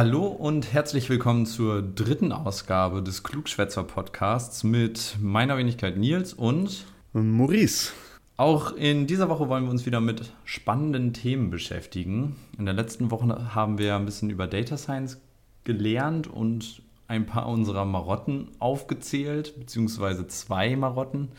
Hallo und herzlich willkommen zur dritten Ausgabe des Klugschwätzer Podcasts mit meiner Wenigkeit Nils und Maurice. Auch in dieser Woche wollen wir uns wieder mit spannenden Themen beschäftigen. In der letzten Woche haben wir ein bisschen über Data Science gelernt und ein paar unserer Marotten aufgezählt, beziehungsweise zwei Marotten.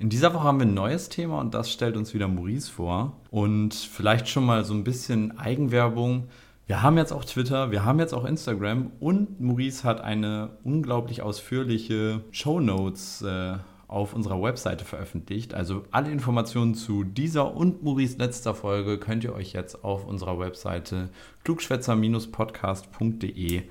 In dieser Woche haben wir ein neues Thema und das stellt uns wieder Maurice vor. Und vielleicht schon mal so ein bisschen Eigenwerbung. Wir haben jetzt auch Twitter, wir haben jetzt auch Instagram und Maurice hat eine unglaublich ausführliche Show Notes äh, auf unserer Webseite veröffentlicht. Also alle Informationen zu dieser und Maurice letzter Folge könnt ihr euch jetzt auf unserer Webseite klugschwätzer-podcast.de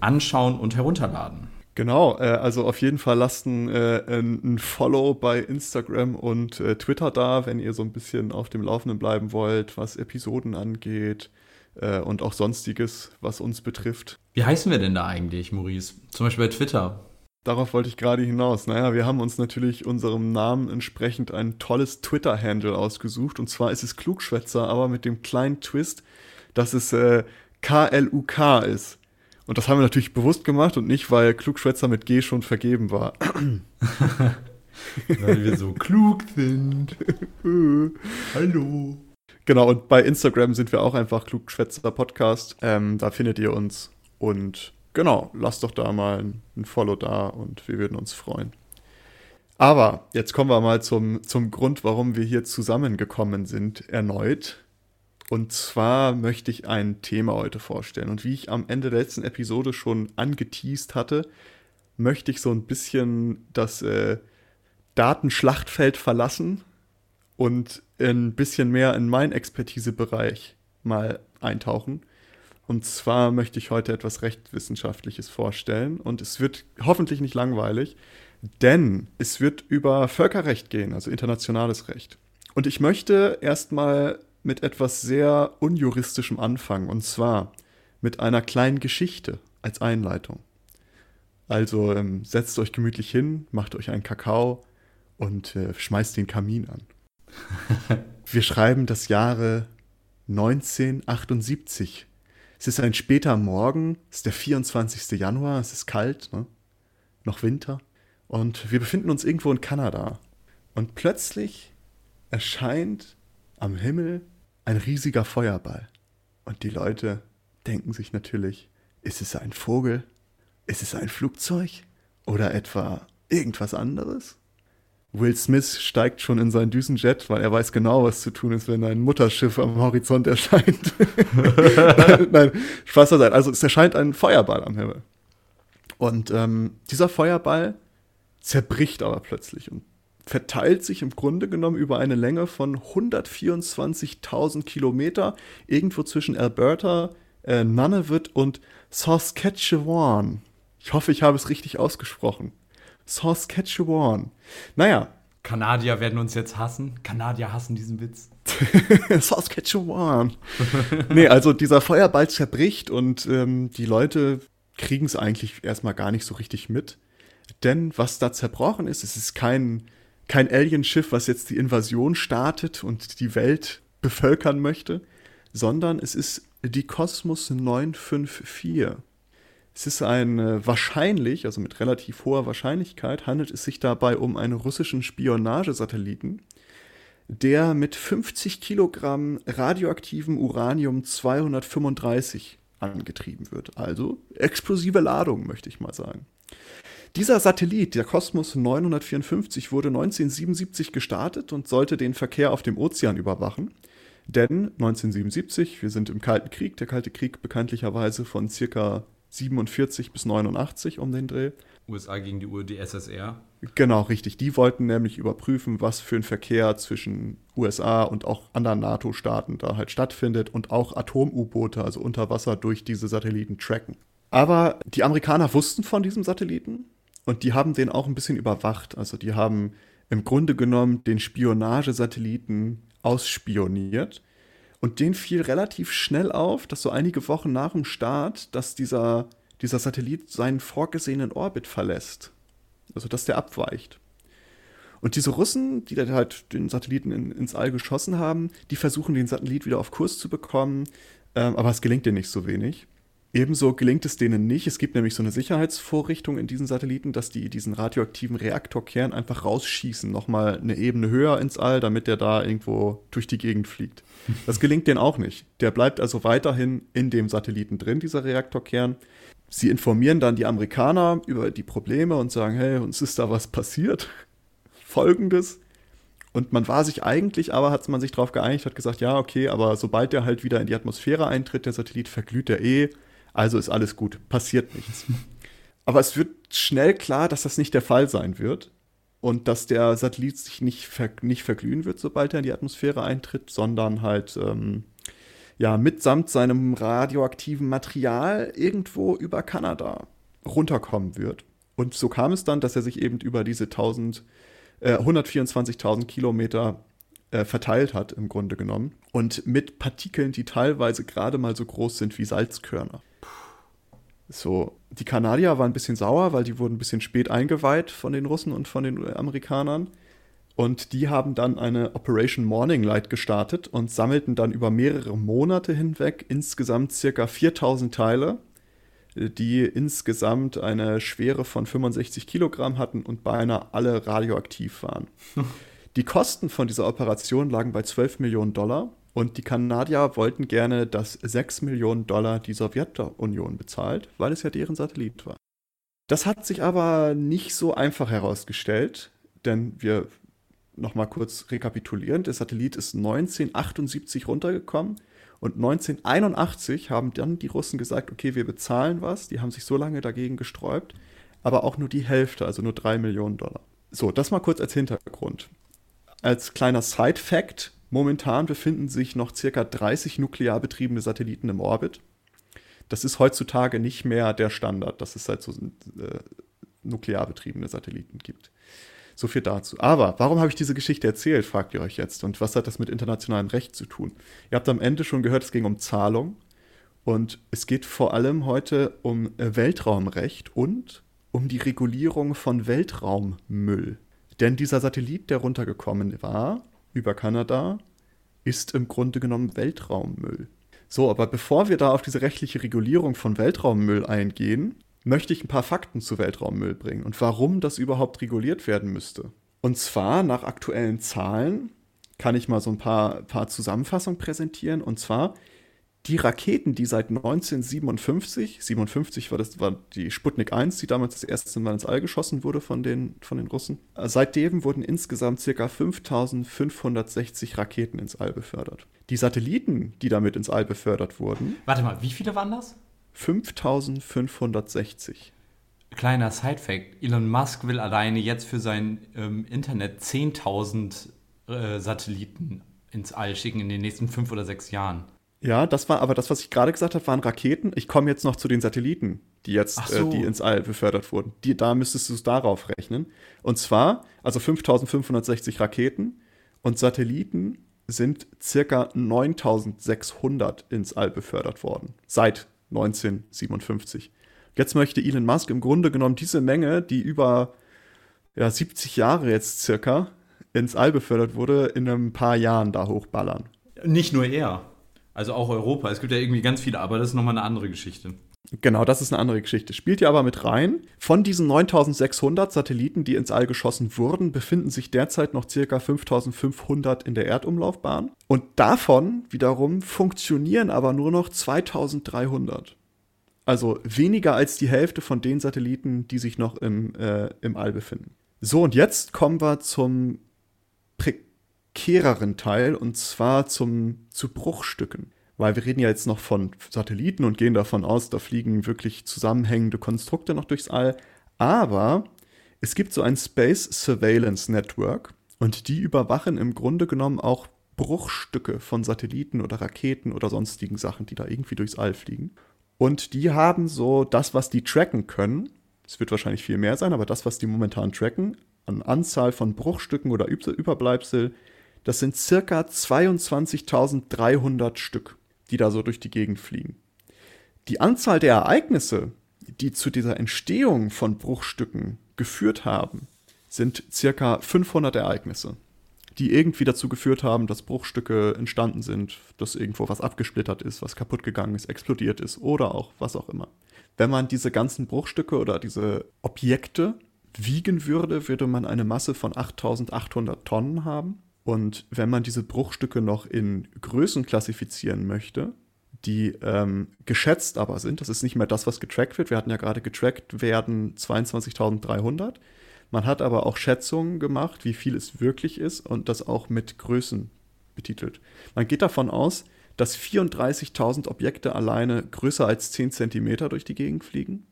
anschauen und herunterladen. Genau, äh, also auf jeden Fall lasst ein, äh, ein Follow bei Instagram und äh, Twitter da, wenn ihr so ein bisschen auf dem Laufenden bleiben wollt, was Episoden angeht äh, und auch sonstiges, was uns betrifft. Wie heißen wir denn da eigentlich, Maurice? Zum Beispiel bei Twitter. Darauf wollte ich gerade hinaus. Naja, wir haben uns natürlich unserem Namen entsprechend ein tolles Twitter-Handle ausgesucht. Und zwar ist es Klugschwätzer, aber mit dem kleinen Twist, dass es äh, KLUK ist. Und das haben wir natürlich bewusst gemacht und nicht, weil Klugschwätzer mit G schon vergeben war. weil wir so klug sind. Hallo. Genau, und bei Instagram sind wir auch einfach Klugschwätzer Podcast. Ähm, da findet ihr uns. Und genau, lasst doch da mal ein, ein, Follow da und wir würden uns freuen. Aber jetzt kommen wir mal zum, zum Grund, warum wir hier zusammengekommen sind, erneut. Und zwar möchte ich ein Thema heute vorstellen. Und wie ich am Ende der letzten Episode schon angeteased hatte, möchte ich so ein bisschen das äh, Datenschlachtfeld verlassen und ein bisschen mehr in meinen Expertisebereich mal eintauchen. Und zwar möchte ich heute etwas Rechtswissenschaftliches vorstellen und es wird hoffentlich nicht langweilig, denn es wird über Völkerrecht gehen, also internationales Recht. Und ich möchte erstmal mit etwas sehr unjuristischem anfangen und zwar mit einer kleinen Geschichte als Einleitung. Also ähm, setzt euch gemütlich hin, macht euch einen Kakao und äh, schmeißt den Kamin an. Wir schreiben das Jahre 1978. Es ist ein später Morgen, es ist der 24. Januar, es ist kalt, ne? noch Winter. Und wir befinden uns irgendwo in Kanada. Und plötzlich erscheint am Himmel ein riesiger Feuerball. Und die Leute denken sich natürlich, ist es ein Vogel? Ist es ein Flugzeug? Oder etwa irgendwas anderes? Will Smith steigt schon in sein Düsenjet, weil er weiß genau, was zu tun ist, wenn ein Mutterschiff am Horizont erscheint. nein, nein, Spaß beiseite. Also es erscheint ein Feuerball am Himmel. Und ähm, dieser Feuerball zerbricht aber plötzlich und verteilt sich im Grunde genommen über eine Länge von 124.000 Kilometer, irgendwo zwischen Alberta, äh, Nunavut und Saskatchewan. Ich hoffe, ich habe es richtig ausgesprochen. Saskatchewan. Naja. Kanadier werden uns jetzt hassen. Kanadier hassen diesen Witz. Saskatchewan. nee, also dieser Feuerball zerbricht und ähm, die Leute kriegen es eigentlich erstmal gar nicht so richtig mit. Denn was da zerbrochen ist, es ist kein, kein Alienschiff, was jetzt die Invasion startet und die Welt bevölkern möchte, sondern es ist die Kosmos 954. Es ist ein äh, wahrscheinlich, also mit relativ hoher Wahrscheinlichkeit, handelt es sich dabei um einen russischen Spionagesatelliten, der mit 50 Kilogramm radioaktivem Uranium 235 angetrieben wird. Also explosive Ladung, möchte ich mal sagen. Dieser Satellit, der Kosmos 954, wurde 1977 gestartet und sollte den Verkehr auf dem Ozean überwachen. Denn 1977, wir sind im Kalten Krieg, der Kalte Krieg bekanntlicherweise von circa 47 bis 89 um den Dreh. USA gegen die UdSSR. Genau, richtig. Die wollten nämlich überprüfen, was für ein Verkehr zwischen USA und auch anderen NATO-Staaten da halt stattfindet und auch Atom-U-Boote, also unter Wasser, durch diese Satelliten tracken. Aber die Amerikaner wussten von diesem Satelliten und die haben den auch ein bisschen überwacht. Also die haben im Grunde genommen den Spionagesatelliten ausspioniert und denen fiel relativ schnell auf, dass so einige Wochen nach dem Start, dass dieser, dieser Satellit seinen vorgesehenen Orbit verlässt. Also dass der abweicht. Und diese Russen, die da halt den Satelliten in, ins All geschossen haben, die versuchen den Satellit wieder auf Kurs zu bekommen, ähm, aber es gelingt denen nicht so wenig. Ebenso gelingt es denen nicht. Es gibt nämlich so eine Sicherheitsvorrichtung in diesen Satelliten, dass die diesen radioaktiven Reaktorkern einfach rausschießen, nochmal eine Ebene höher ins All, damit der da irgendwo durch die Gegend fliegt. Das gelingt denen auch nicht. Der bleibt also weiterhin in dem Satelliten drin, dieser Reaktorkern. Sie informieren dann die Amerikaner über die Probleme und sagen, hey, uns ist da was passiert. Folgendes. Und man war sich eigentlich, aber hat man sich darauf geeinigt, hat gesagt, ja, okay, aber sobald der halt wieder in die Atmosphäre eintritt, der Satellit verglüht er eh also ist alles gut, passiert nichts. Aber es wird schnell klar, dass das nicht der Fall sein wird und dass der Satellit sich nicht, ver nicht verglühen wird, sobald er in die Atmosphäre eintritt, sondern halt ähm, ja mitsamt seinem radioaktiven Material irgendwo über Kanada runterkommen wird. Und so kam es dann, dass er sich eben über diese 1000, äh, 124.000 Kilometer äh, verteilt hat, im Grunde genommen. Und mit Partikeln, die teilweise gerade mal so groß sind wie Salzkörner. So, die Kanadier waren ein bisschen sauer, weil die wurden ein bisschen spät eingeweiht von den Russen und von den Amerikanern. Und die haben dann eine Operation Morning Light gestartet und sammelten dann über mehrere Monate hinweg insgesamt circa 4000 Teile, die insgesamt eine Schwere von 65 Kilogramm hatten und beinahe alle radioaktiv waren. die Kosten von dieser Operation lagen bei 12 Millionen Dollar und die Kanadier wollten gerne, dass 6 Millionen Dollar die Sowjetunion bezahlt, weil es ja deren Satellit war. Das hat sich aber nicht so einfach herausgestellt, denn wir nochmal kurz rekapitulieren. Der Satellit ist 1978 runtergekommen und 1981 haben dann die Russen gesagt, okay, wir bezahlen was. Die haben sich so lange dagegen gesträubt, aber auch nur die Hälfte, also nur 3 Millionen Dollar. So, das mal kurz als Hintergrund. Als kleiner Side-Fact, Momentan befinden sich noch circa 30 nuklear betriebene Satelliten im Orbit. Das ist heutzutage nicht mehr der Standard, dass es halt so äh, nuklear betriebene Satelliten gibt. So viel dazu. Aber warum habe ich diese Geschichte erzählt, fragt ihr euch jetzt. Und was hat das mit internationalem Recht zu tun? Ihr habt am Ende schon gehört, es ging um Zahlung. Und es geht vor allem heute um Weltraumrecht und um die Regulierung von Weltraummüll. Denn dieser Satellit, der runtergekommen war, über Kanada ist im Grunde genommen Weltraummüll. So, aber bevor wir da auf diese rechtliche Regulierung von Weltraummüll eingehen, möchte ich ein paar Fakten zu Weltraummüll bringen und warum das überhaupt reguliert werden müsste. Und zwar nach aktuellen Zahlen kann ich mal so ein paar, paar Zusammenfassungen präsentieren. Und zwar die Raketen, die seit 1957, 57 war das war die Sputnik 1, die damals das erste Mal ins All geschossen wurde von den, von den Russen. Seitdem wurden insgesamt ca. 5560 Raketen ins All befördert. Die Satelliten, die damit ins All befördert wurden. Warte mal, wie viele waren das? 5560. Kleiner Side-Fact: Elon Musk will alleine jetzt für sein ähm, Internet 10.000 äh, Satelliten ins All schicken in den nächsten fünf oder sechs Jahren. Ja, das war aber das, was ich gerade gesagt habe, waren Raketen. Ich komme jetzt noch zu den Satelliten, die jetzt so. äh, die ins All befördert wurden. Die, da müsstest du es darauf rechnen. Und zwar, also 5560 Raketen und Satelliten sind circa 9600 ins All befördert worden. Seit 1957. Jetzt möchte Elon Musk im Grunde genommen diese Menge, die über ja, 70 Jahre jetzt circa ins All befördert wurde, in ein paar Jahren da hochballern. Nicht nur er. Also auch Europa. Es gibt ja irgendwie ganz viele, aber das ist nochmal eine andere Geschichte. Genau, das ist eine andere Geschichte. Spielt ja aber mit rein. Von diesen 9600 Satelliten, die ins All geschossen wurden, befinden sich derzeit noch circa 5500 in der Erdumlaufbahn. Und davon wiederum funktionieren aber nur noch 2300. Also weniger als die Hälfte von den Satelliten, die sich noch im, äh, im All befinden. So, und jetzt kommen wir zum prekäreren Teil und zwar zum, zu Bruchstücken. Weil wir reden ja jetzt noch von Satelliten und gehen davon aus, da fliegen wirklich zusammenhängende Konstrukte noch durchs All. Aber es gibt so ein Space Surveillance Network und die überwachen im Grunde genommen auch Bruchstücke von Satelliten oder Raketen oder sonstigen Sachen, die da irgendwie durchs All fliegen. Und die haben so das, was die tracken können. Es wird wahrscheinlich viel mehr sein, aber das, was die momentan tracken, an Anzahl von Bruchstücken oder Überbleibsel, das sind circa 22.300 Stück, die da so durch die Gegend fliegen. Die Anzahl der Ereignisse, die zu dieser Entstehung von Bruchstücken geführt haben, sind circa 500 Ereignisse, die irgendwie dazu geführt haben, dass Bruchstücke entstanden sind, dass irgendwo was abgesplittert ist, was kaputt gegangen ist, explodiert ist oder auch was auch immer. Wenn man diese ganzen Bruchstücke oder diese Objekte wiegen würde, würde man eine Masse von 8800 Tonnen haben. Und wenn man diese Bruchstücke noch in Größen klassifizieren möchte, die ähm, geschätzt aber sind, das ist nicht mehr das, was getrackt wird. Wir hatten ja gerade getrackt werden 22.300. Man hat aber auch Schätzungen gemacht, wie viel es wirklich ist und das auch mit Größen betitelt. Man geht davon aus, dass 34.000 Objekte alleine größer als 10 cm durch die Gegend fliegen.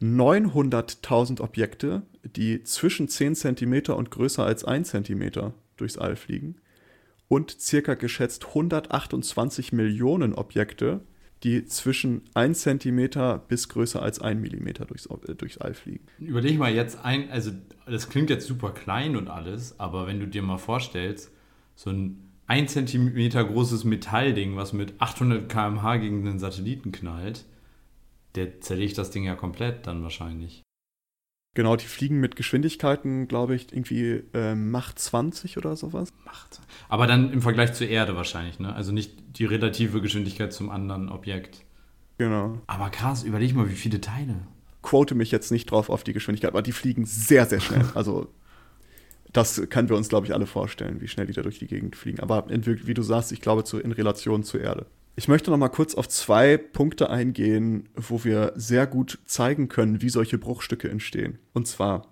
900.000 Objekte, die zwischen 10 cm und größer als 1 cm durchs All fliegen. Und circa geschätzt 128 Millionen Objekte, die zwischen 1 cm bis größer als 1 mm durchs, äh, durchs All fliegen. Überleg mal jetzt ein, also das klingt jetzt super klein und alles, aber wenn du dir mal vorstellst, so ein 1 cm großes Metallding, was mit 800 km/h gegen den Satelliten knallt, der zerlegt das Ding ja komplett dann wahrscheinlich. Genau, die fliegen mit Geschwindigkeiten, glaube ich, irgendwie äh, Macht 20 oder sowas. Macht. Aber dann im Vergleich zur Erde wahrscheinlich, ne? Also nicht die relative Geschwindigkeit zum anderen Objekt. Genau. Aber krass, überleg mal, wie viele Teile. Quote mich jetzt nicht drauf auf die Geschwindigkeit, aber die fliegen sehr, sehr schnell. also das können wir uns, glaube ich, alle vorstellen, wie schnell die da durch die Gegend fliegen. Aber in, wie du sagst, ich glaube, zu, in Relation zur Erde. Ich möchte noch mal kurz auf zwei Punkte eingehen, wo wir sehr gut zeigen können, wie solche Bruchstücke entstehen. Und zwar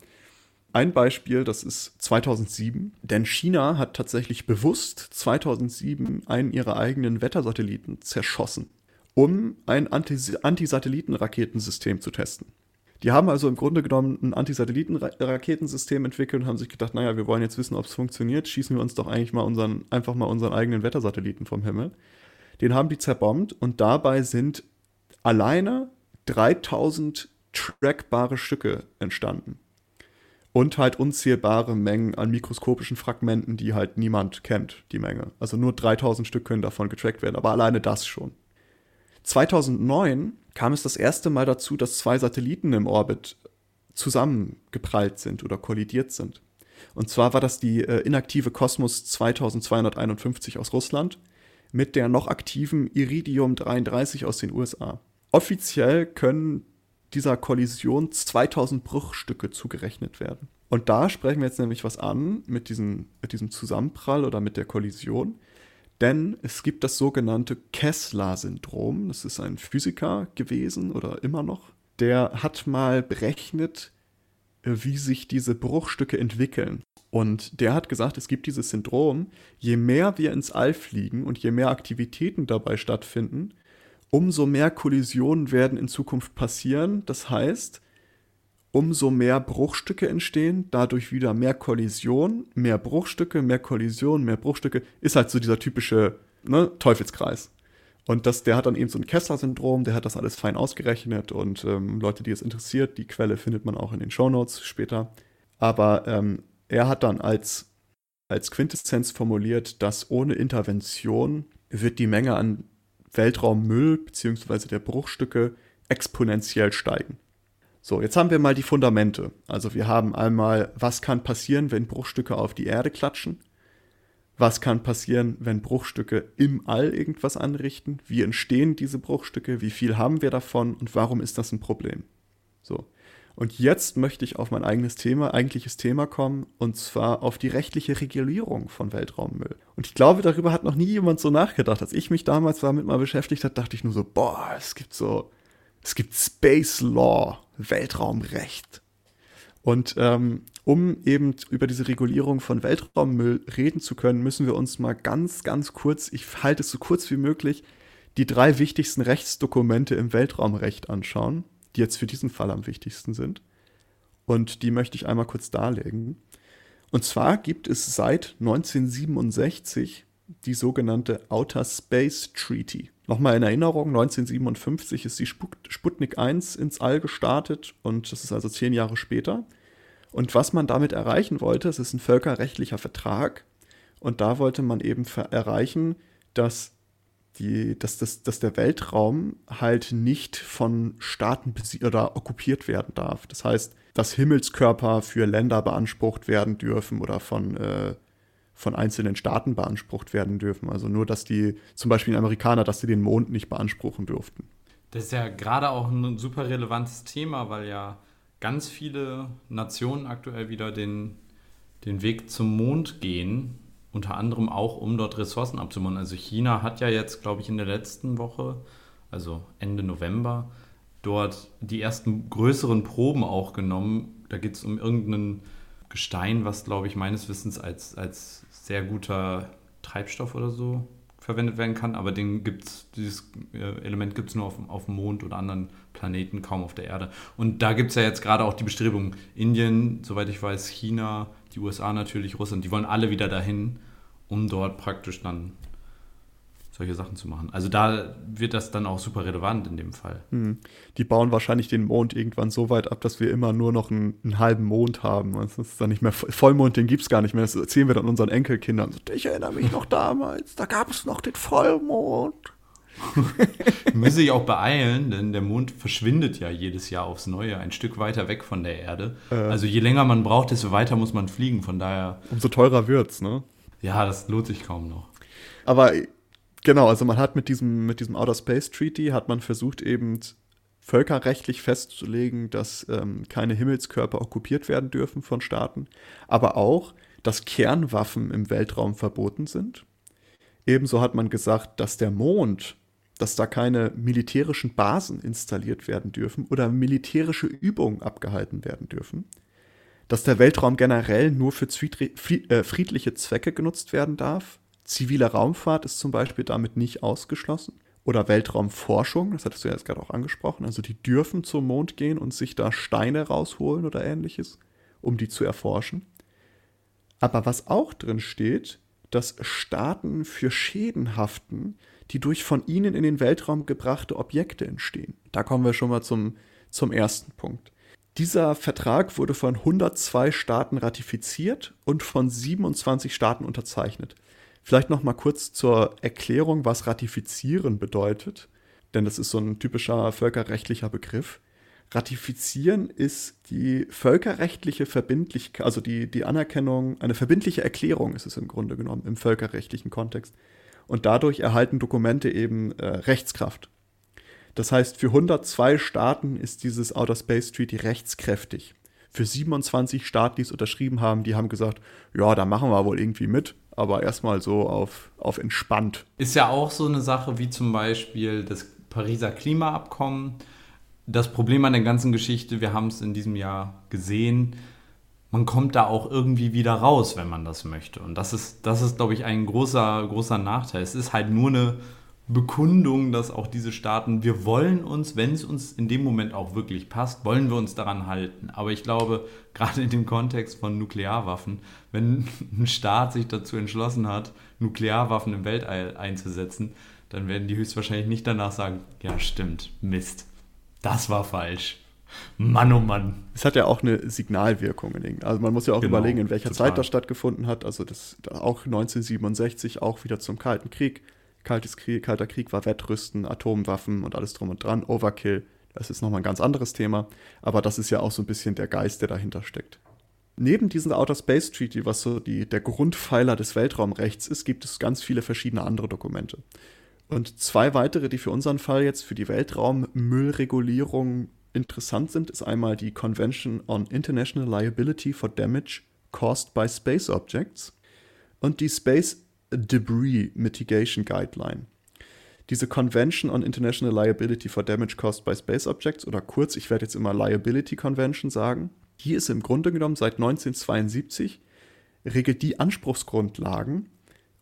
ein Beispiel, das ist 2007, denn China hat tatsächlich bewusst 2007 einen ihrer eigenen Wettersatelliten zerschossen, um ein Anti-Satelliten-Raketensystem zu testen. Die haben also im Grunde genommen ein Anti-Satelliten-Raketensystem entwickelt und haben sich gedacht, naja, wir wollen jetzt wissen, ob es funktioniert, schießen wir uns doch eigentlich mal unseren, einfach mal unseren eigenen Wettersatelliten vom Himmel. Den haben die zerbombt und dabei sind alleine 3000 trackbare Stücke entstanden. Und halt unzählbare Mengen an mikroskopischen Fragmenten, die halt niemand kennt, die Menge. Also nur 3000 Stück können davon getrackt werden, aber alleine das schon. 2009 kam es das erste Mal dazu, dass zwei Satelliten im Orbit zusammengeprallt sind oder kollidiert sind. Und zwar war das die äh, inaktive Kosmos 2251 aus Russland mit der noch aktiven Iridium 33 aus den USA. Offiziell können dieser Kollision 2000 Bruchstücke zugerechnet werden. Und da sprechen wir jetzt nämlich was an mit, diesen, mit diesem Zusammenprall oder mit der Kollision. Denn es gibt das sogenannte Kessler-Syndrom. Das ist ein Physiker gewesen oder immer noch. Der hat mal berechnet, äh, wie sich diese Bruchstücke entwickeln. Und der hat gesagt, es gibt dieses Syndrom, je mehr wir ins All fliegen und je mehr Aktivitäten dabei stattfinden, umso mehr Kollisionen werden in Zukunft passieren. Das heißt, umso mehr Bruchstücke entstehen, dadurch wieder mehr Kollision, mehr Bruchstücke, mehr Kollision, mehr Bruchstücke, ist halt so dieser typische ne, Teufelskreis. Und das, der hat dann eben so ein Kessler-Syndrom, der hat das alles fein ausgerechnet und ähm, Leute, die es interessiert, die Quelle findet man auch in den Shownotes später. Aber ähm, er hat dann als, als Quintessenz formuliert, dass ohne Intervention wird die Menge an Weltraummüll bzw. der Bruchstücke exponentiell steigen. So, jetzt haben wir mal die Fundamente. Also wir haben einmal, was kann passieren, wenn Bruchstücke auf die Erde klatschen? Was kann passieren, wenn Bruchstücke im All irgendwas anrichten? Wie entstehen diese Bruchstücke? Wie viel haben wir davon? Und warum ist das ein Problem? So. Und jetzt möchte ich auf mein eigenes Thema, eigentliches Thema kommen, und zwar auf die rechtliche Regulierung von Weltraummüll. Und ich glaube, darüber hat noch nie jemand so nachgedacht. Als ich mich damals damit mal beschäftigt habe, dachte ich nur so, boah, es gibt so, es gibt Space Law, Weltraumrecht. Und ähm, um eben über diese Regulierung von Weltraummüll reden zu können, müssen wir uns mal ganz, ganz kurz, ich halte es so kurz wie möglich, die drei wichtigsten Rechtsdokumente im Weltraumrecht anschauen, die jetzt für diesen Fall am wichtigsten sind. Und die möchte ich einmal kurz darlegen. Und zwar gibt es seit 1967 die sogenannte Outer Space Treaty. Nochmal in Erinnerung, 1957 ist die Sputnik 1 ins All gestartet und das ist also zehn Jahre später. Und was man damit erreichen wollte, es ist ein völkerrechtlicher Vertrag und da wollte man eben erreichen, dass die, dass, das, dass der Weltraum halt nicht von Staaten oder okkupiert werden darf. Das heißt, dass Himmelskörper für Länder beansprucht werden dürfen oder von, äh, von einzelnen Staaten beansprucht werden dürfen. Also nur, dass die, zum Beispiel Amerikaner, dass sie den Mond nicht beanspruchen durften. Das ist ja gerade auch ein super relevantes Thema, weil ja ganz viele Nationen aktuell wieder den, den Weg zum Mond gehen unter anderem auch, um dort Ressourcen abzubauen. Also China hat ja jetzt, glaube ich, in der letzten Woche, also Ende November, dort die ersten größeren Proben auch genommen. Da geht es um irgendein Gestein, was, glaube ich, meines Wissens als, als sehr guter Treibstoff oder so verwendet werden kann. Aber den gibt's, dieses äh, Element gibt es nur auf, auf dem Mond oder anderen Planeten, kaum auf der Erde. Und da gibt es ja jetzt gerade auch die Bestrebung, Indien, soweit ich weiß, China, die USA natürlich, Russland, die wollen alle wieder dahin, um dort praktisch dann solche Sachen zu machen. Also da wird das dann auch super relevant in dem Fall. Hm. Die bauen wahrscheinlich den Mond irgendwann so weit ab, dass wir immer nur noch einen, einen halben Mond haben. Das ist dann nicht mehr Vollmond, den gibt es gar nicht mehr. Das erzählen wir dann unseren Enkelkindern. Ich erinnere mich noch damals, da gab es noch den Vollmond. Müssen sich auch beeilen, denn der Mond verschwindet ja jedes Jahr aufs Neue ein Stück weiter weg von der Erde. Äh. Also je länger man braucht, desto weiter muss man fliegen. Von daher. Umso teurer wird's, ne? Ja, das lohnt sich kaum noch. Aber genau, also man hat mit diesem, mit diesem Outer Space Treaty hat man versucht eben völkerrechtlich festzulegen, dass ähm, keine Himmelskörper okkupiert werden dürfen von Staaten, aber auch, dass Kernwaffen im Weltraum verboten sind. Ebenso hat man gesagt, dass der Mond dass da keine militärischen Basen installiert werden dürfen oder militärische Übungen abgehalten werden dürfen, dass der Weltraum generell nur für äh, friedliche Zwecke genutzt werden darf. Zivile Raumfahrt ist zum Beispiel damit nicht ausgeschlossen. Oder Weltraumforschung, das hattest du ja jetzt gerade auch angesprochen. Also die dürfen zum Mond gehen und sich da Steine rausholen oder ähnliches, um die zu erforschen. Aber was auch drin steht, dass Staaten für Schäden haften, die durch von ihnen in den Weltraum gebrachte Objekte entstehen. Da kommen wir schon mal zum, zum ersten Punkt. Dieser Vertrag wurde von 102 Staaten ratifiziert und von 27 Staaten unterzeichnet. Vielleicht noch mal kurz zur Erklärung, was ratifizieren bedeutet, denn das ist so ein typischer völkerrechtlicher Begriff. Ratifizieren ist die völkerrechtliche Verbindlichkeit, also die, die Anerkennung, eine verbindliche Erklärung ist es im Grunde genommen im völkerrechtlichen Kontext und dadurch erhalten Dokumente eben äh, Rechtskraft. Das heißt, für 102 Staaten ist dieses Outer Space Treaty rechtskräftig. Für 27 Staaten, die es unterschrieben haben, die haben gesagt, ja, da machen wir wohl irgendwie mit, aber erstmal so auf, auf entspannt. Ist ja auch so eine Sache wie zum Beispiel das Pariser Klimaabkommen. Das Problem an der ganzen Geschichte, wir haben es in diesem Jahr gesehen, man kommt da auch irgendwie wieder raus, wenn man das möchte. Und das ist, das ist, glaube ich, ein großer, großer Nachteil. Es ist halt nur eine Bekundung, dass auch diese Staaten, wir wollen uns, wenn es uns in dem Moment auch wirklich passt, wollen wir uns daran halten. Aber ich glaube, gerade in dem Kontext von Nuklearwaffen, wenn ein Staat sich dazu entschlossen hat, Nuklearwaffen im Weltall einzusetzen, dann werden die höchstwahrscheinlich nicht danach sagen, ja stimmt, Mist, das war falsch. Mann, oh Mann. Es hat ja auch eine Signalwirkung. Also man muss ja auch genau, überlegen, in welcher total. Zeit das stattgefunden hat. Also das auch 1967, auch wieder zum Kalten Krieg. Kaltes Krieg, Kalter Krieg war Wettrüsten, Atomwaffen und alles drum und dran. Overkill, das ist nochmal ein ganz anderes Thema. Aber das ist ja auch so ein bisschen der Geist, der dahinter steckt. Neben diesem Outer Space Treaty, was so die, der Grundpfeiler des Weltraumrechts ist, gibt es ganz viele verschiedene andere Dokumente. Und zwei weitere, die für unseren Fall jetzt für die Weltraummüllregulierung interessant sind, ist einmal die Convention on International Liability for Damage Caused by Space Objects und die Space Debris Mitigation Guideline. Diese Convention on International Liability for Damage Caused by Space Objects oder kurz, ich werde jetzt immer Liability Convention sagen, die ist im Grunde genommen seit 1972, regelt die Anspruchsgrundlagen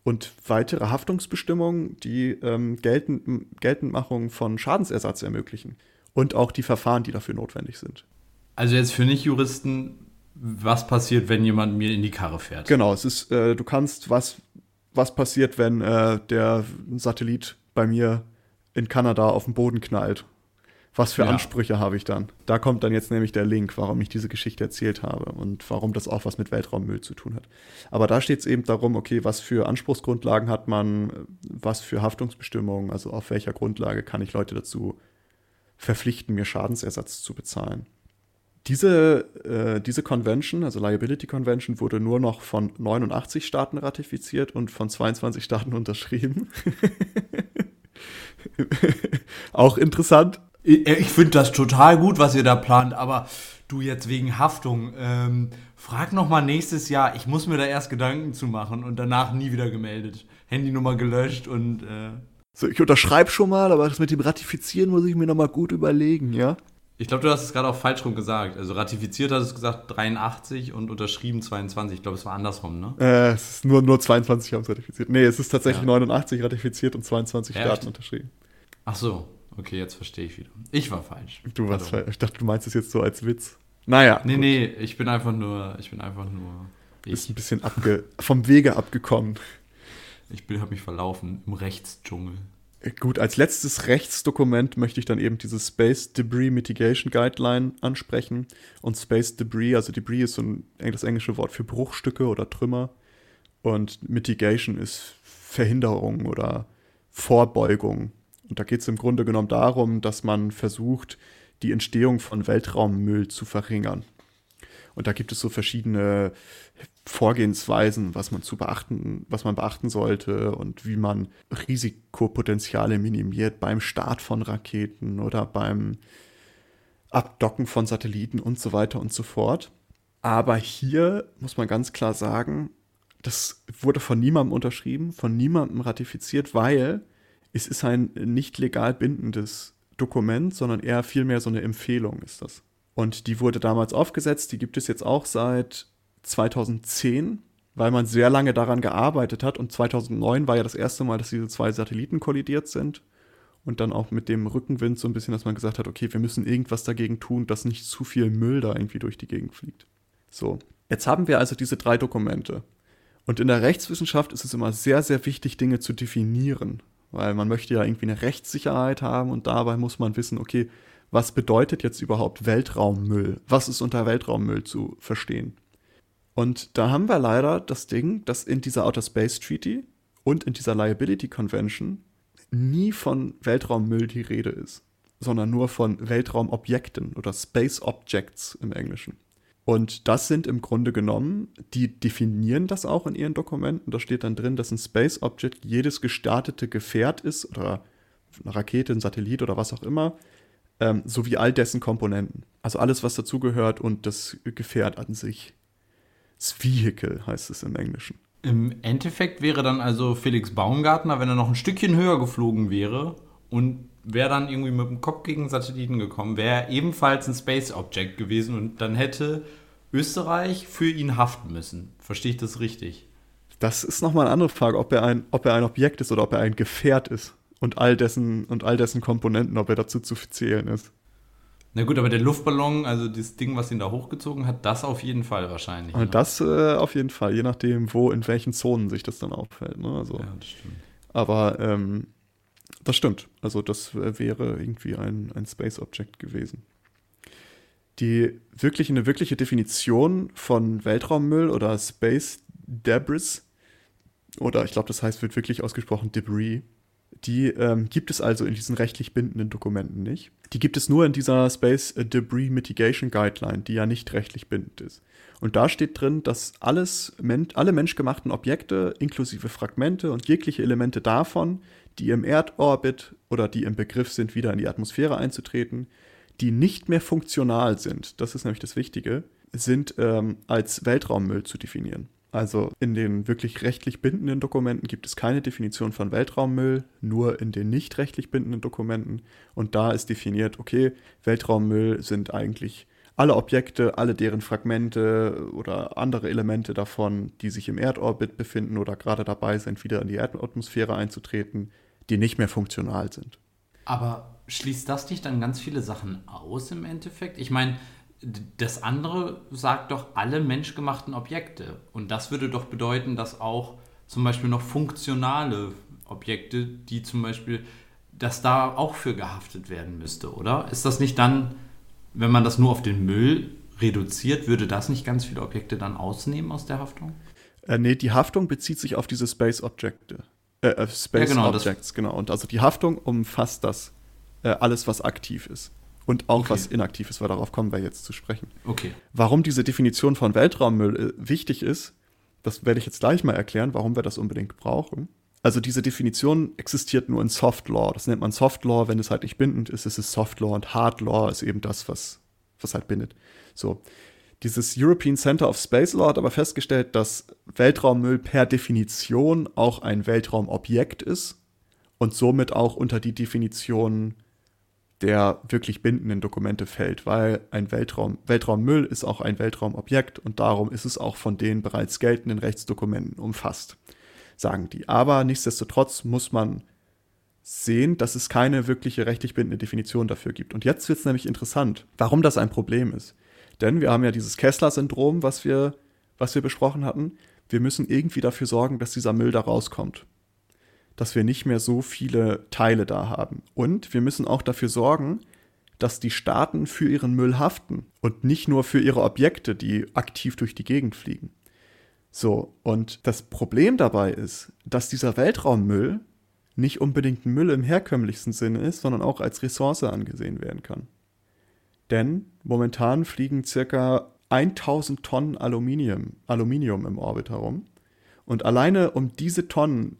und weitere Haftungsbestimmungen, die ähm, Geltend Geltendmachung von Schadensersatz ermöglichen und auch die Verfahren, die dafür notwendig sind. Also jetzt für Nicht-Juristen, was passiert, wenn jemand mir in die Karre fährt? Genau, es ist, äh, du kannst, was, was passiert, wenn äh, der Satellit bei mir in Kanada auf den Boden knallt. Was für Ja. Ansprüche habe ich dann? Da kommt dann jetzt nämlich der Link, warum ich diese Geschichte erzählt habe und warum das auch was mit Weltraummüll zu tun hat. Aber da steht es eben darum, okay, was für Anspruchsgrundlagen hat man, was für Haftungsbestimmungen, also auf welcher Grundlage kann ich Leute dazu verpflichten, mir Schadensersatz zu bezahlen. Diese, äh, diese Convention, also Liability Convention, wurde nur noch von 89 Staaten ratifiziert und von 22 Staaten unterschrieben. Auch interessant. Ich, ich finde das total gut, was ihr da plant, aber du jetzt wegen Haftung, ähm, frag noch mal nächstes Jahr. Ich muss mir da erst Gedanken zu machen und danach nie wieder gemeldet. Handynummer gelöscht und äh, So, ich unterschreibe schon mal, aber das mit dem Ratifizieren muss ich mir noch mal gut überlegen, ja? ich glaube, du hast es gerade auch falsch rum gesagt. Also ratifiziert hast du gesagt 83 und unterschrieben 22. Ich glaube, es war andersrum, ne? Äh, es ist nur, nur 22 haben es ratifiziert. Nee, es ist tatsächlich Ja. 89 ratifiziert und 22 Echt? Staaten unterschrieben. Ach so, okay, jetzt verstehe ich wieder. Ich war falsch. Du warst, Pardon. ich dachte, du meinst es jetzt so als Witz. Naja, Nee, gut. nee, ich bin einfach nur, ich bin einfach nur, ist ich, ein bisschen abge vom Wege abgekommen. Ich habe mich verlaufen im Rechtsdschungel. Gut, als letztes Rechtsdokument möchte ich dann eben diese Space Debris Mitigation Guideline ansprechen. Und Space Debris, also Debris ist so ein, das englische Wort für Bruchstücke oder Trümmer. Und Mitigation ist Verhinderung oder Vorbeugung. Und da geht es im Grunde genommen darum, dass man versucht, die Entstehung von Weltraummüll zu verringern. Und da gibt es so verschiedene Vorgehensweisen, was man zu beachten, was man beachten sollte und wie man Risikopotenziale minimiert beim Start von Raketen oder beim Abdocken von Satelliten und so weiter und so fort. Aber hier muss man ganz klar sagen, das wurde von niemandem unterschrieben, von niemandem ratifiziert, weil es ist ein nicht legal bindendes Dokument, sondern eher vielmehr so eine Empfehlung ist das. Und die wurde damals aufgesetzt, die gibt es jetzt auch seit 2010, weil man sehr lange daran gearbeitet hat. Und 2009 war ja das erste Mal, dass diese zwei Satelliten kollidiert sind. Und dann auch mit dem Rückenwind so ein bisschen, dass man gesagt hat, okay, wir müssen irgendwas dagegen tun, dass nicht zu viel Müll da irgendwie durch die Gegend fliegt. So, jetzt haben wir also diese drei Dokumente. Und in der Rechtswissenschaft ist es immer sehr, sehr wichtig, Dinge zu definieren, weil man möchte ja irgendwie eine Rechtssicherheit haben und dabei muss man wissen, okay, was bedeutet jetzt überhaupt Weltraummüll? Was ist unter Weltraummüll zu verstehen? Und da haben wir leider das Ding, dass in dieser Outer Space Treaty und in dieser Liability Convention nie von Weltraummüll die Rede ist, sondern nur von Weltraumobjekten oder Space Objects im Englischen. Und das sind im Grunde genommen, die definieren das auch in ihren Dokumenten. Da steht dann drin, dass ein Space Object jedes gestartete Gefährt ist oder eine Rakete, ein Satellit oder was auch immer, ähm, sowie all dessen Komponenten. Also alles, was dazugehört und das Gefährt an sich. Das Vehicle heißt es im Englischen. Im Endeffekt wäre dann also Felix Baumgartner, wenn er noch ein Stückchen höher geflogen wäre und wäre dann irgendwie mit dem Kopf gegen Satelliten gekommen, wäre er ebenfalls ein Space Object gewesen und dann hätte Österreich für ihn haften müssen. Verstehe ich das richtig? Das ist nochmal eine andere Frage, ob er, ein, ob er ein Objekt ist oder ob er ein Gefährt ist. Und all dessen, und all dessen Komponenten, ob er dazu zu zählen ist. Na gut, aber der Luftballon, also das Ding, was ihn da hochgezogen hat, das auf jeden Fall wahrscheinlich. ne? Und das äh, auf jeden Fall, je nachdem, wo, in welchen Zonen sich das dann auffällt. Ne? Also, Ja, das stimmt. Aber ähm, das stimmt. Also das äh, wäre irgendwie ein, ein Space Object gewesen. Die wirklich, eine wirkliche Definition von Weltraummüll oder Space Debris, oder ich glaube, das heißt, wird wirklich ausgesprochen Debris, die ähm, gibt es also in diesen rechtlich bindenden Dokumenten nicht. Die gibt es nur in dieser Space Debris Mitigation Guideline, die ja nicht rechtlich bindend ist. Und da steht drin, dass alles, alle menschgemachten Objekte, inklusive Fragmente und jegliche Elemente davon, die im Erdorbit oder die im Begriff sind, wieder in die Atmosphäre einzutreten, die nicht mehr funktional sind, das ist nämlich das Wichtige, sind ähm, als Weltraummüll zu definieren. Also in den wirklich rechtlich bindenden Dokumenten gibt es keine Definition von Weltraummüll, nur in den nicht rechtlich bindenden Dokumenten. Und da ist definiert, okay, Weltraummüll sind eigentlich alle Objekte, alle deren Fragmente oder andere Elemente davon, die sich im Erdorbit befinden oder gerade dabei sind, wieder in die Erdatmosphäre einzutreten, die nicht mehr funktional sind. Aber schließt das nicht dann ganz viele Sachen aus im Endeffekt? Ich meine, das andere sagt doch alle menschgemachten Objekte. Und das würde doch bedeuten, dass auch zum Beispiel noch funktionale Objekte, die zum Beispiel dass da auch für gehaftet werden müsste, oder? Ist das nicht dann, wenn man das nur auf den Müll reduziert, würde das nicht ganz viele Objekte dann ausnehmen aus der Haftung? Äh, nee, die Haftung bezieht sich auf diese Space Objekte. Äh, äh Space ja, genau, Objects, genau. Und also die Haftung umfasst das, äh, alles, was aktiv ist. Und auch okay. was inaktiv ist, weil darauf kommen wir jetzt zu sprechen. Okay. Warum diese Definition von Weltraummüll äh, wichtig ist, das werde ich jetzt gleich mal erklären, warum wir das unbedingt brauchen. Also diese Definition existiert nur in Soft Law. Das nennt man Soft Law, wenn es halt nicht bindend ist, ist es Soft Law und Hard Law ist eben das, was, was halt bindet. So. Dieses European Center of Space Law hat aber festgestellt, dass Weltraummüll per Definition auch ein Weltraumobjekt ist und somit auch unter die Definition der wirklich bindenden Dokumente fällt, weil ein Weltraum, Weltraummüll ist auch ein Weltraumobjekt und darum ist es auch von den bereits geltenden Rechtsdokumenten umfasst, sagen die. Aber nichtsdestotrotz muss man sehen, dass es keine wirkliche rechtlich bindende Definition dafür gibt. Und jetzt wird es nämlich interessant, warum das ein Problem ist. Denn wir haben ja dieses Kessler-Syndrom, was wir, was wir besprochen hatten. Wir müssen irgendwie dafür sorgen, dass dieser Müll da rauskommt. Dass wir nicht mehr so viele Teile da haben. Und wir müssen auch dafür sorgen, dass die Staaten für ihren Müll haften und nicht nur für ihre Objekte, die aktiv durch die Gegend fliegen. So, und das Problem dabei ist, dass dieser Weltraummüll nicht unbedingt Müll im herkömmlichsten Sinne ist, sondern auch als Ressource angesehen werden kann. Denn momentan fliegen circa 1000 Tonnen Aluminium, Aluminium im Orbit herum. Und alleine um diese Tonnen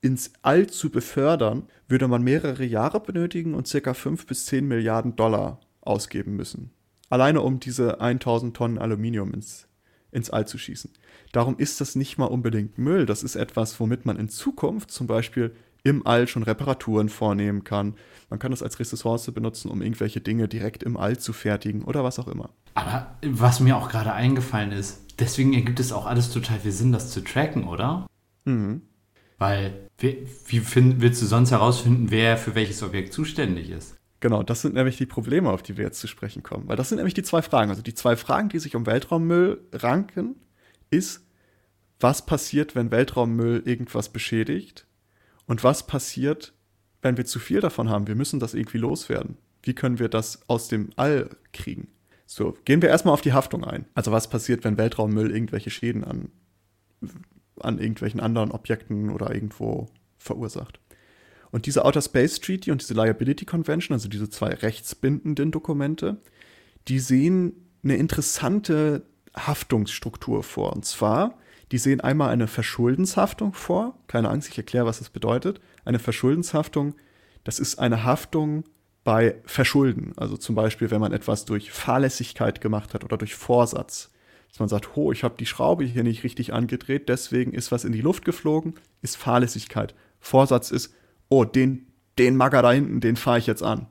ins All zu befördern, würde man mehrere Jahre benötigen und circa 5 bis 10 Milliarden Dollar ausgeben müssen. Alleine um diese 1000 Tonnen Aluminium ins, ins All zu schießen. Darum ist das nicht mal unbedingt Müll. Das ist etwas, womit man in Zukunft zum Beispiel im All schon Reparaturen vornehmen kann. Man kann das als Ressource benutzen, um irgendwelche Dinge direkt im All zu fertigen oder was auch immer. Aber was mir auch gerade eingefallen ist, deswegen ergibt es auch alles total viel Sinn, das zu tracken, oder? Mhm. Weil, wie, find, willst du sonst herausfinden, wer für welches Objekt zuständig ist? Genau, das sind nämlich die Probleme, auf die wir jetzt zu sprechen kommen. Weil das sind nämlich die zwei Fragen. Also die zwei Fragen, die sich um Weltraummüll ranken, ist, was passiert, wenn Weltraummüll irgendwas beschädigt? Und was passiert, wenn wir zu viel davon haben? Wir müssen das irgendwie loswerden. Wie können wir das aus dem All kriegen? So, gehen wir erstmal auf die Haftung ein. Also was passiert, wenn Weltraummüll irgendwelche Schäden an, an irgendwelchen anderen Objekten oder irgendwo verursacht? Und diese Outer Space Treaty und diese Liability Convention, also diese zwei rechtsbindenden Dokumente, die sehen eine interessante Haftungsstruktur vor. Und zwar die sehen einmal eine Verschuldenshaftung vor. Keine Angst, ich erkläre, was das bedeutet. Eine Verschuldenshaftung, das ist eine Haftung bei Verschulden. Also zum Beispiel, wenn man etwas durch Fahrlässigkeit gemacht hat oder durch Vorsatz. Dass man sagt, ho, ich habe die Schraube hier nicht richtig angedreht, deswegen ist was in die Luft geflogen, ist Fahrlässigkeit. Vorsatz ist, oh, den, den Magger da hinten, den fahre ich jetzt an.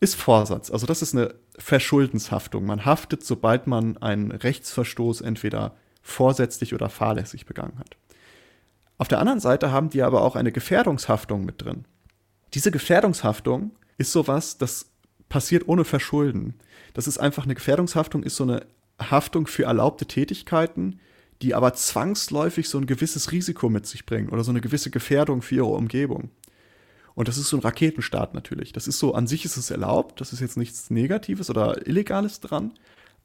Ist Vorsatz. Also das ist eine Verschuldenshaftung. Man haftet, sobald man einen Rechtsverstoß entweder vorsätzlich oder fahrlässig begangen hat. Auf der anderen Seite haben wir aber auch eine Gefährdungshaftung mit drin. Diese Gefährdungshaftung ist sowas, das passiert ohne Verschulden. Das ist einfach eine Gefährdungshaftung, ist so eine Haftung für erlaubte Tätigkeiten, die aber zwangsläufig so ein gewisses Risiko mit sich bringen oder so eine gewisse Gefährdung für ihre Umgebung. Und das ist so ein Raketenstart natürlich. Das ist so, an sich ist es erlaubt, das ist jetzt nichts Negatives oder Illegales dran,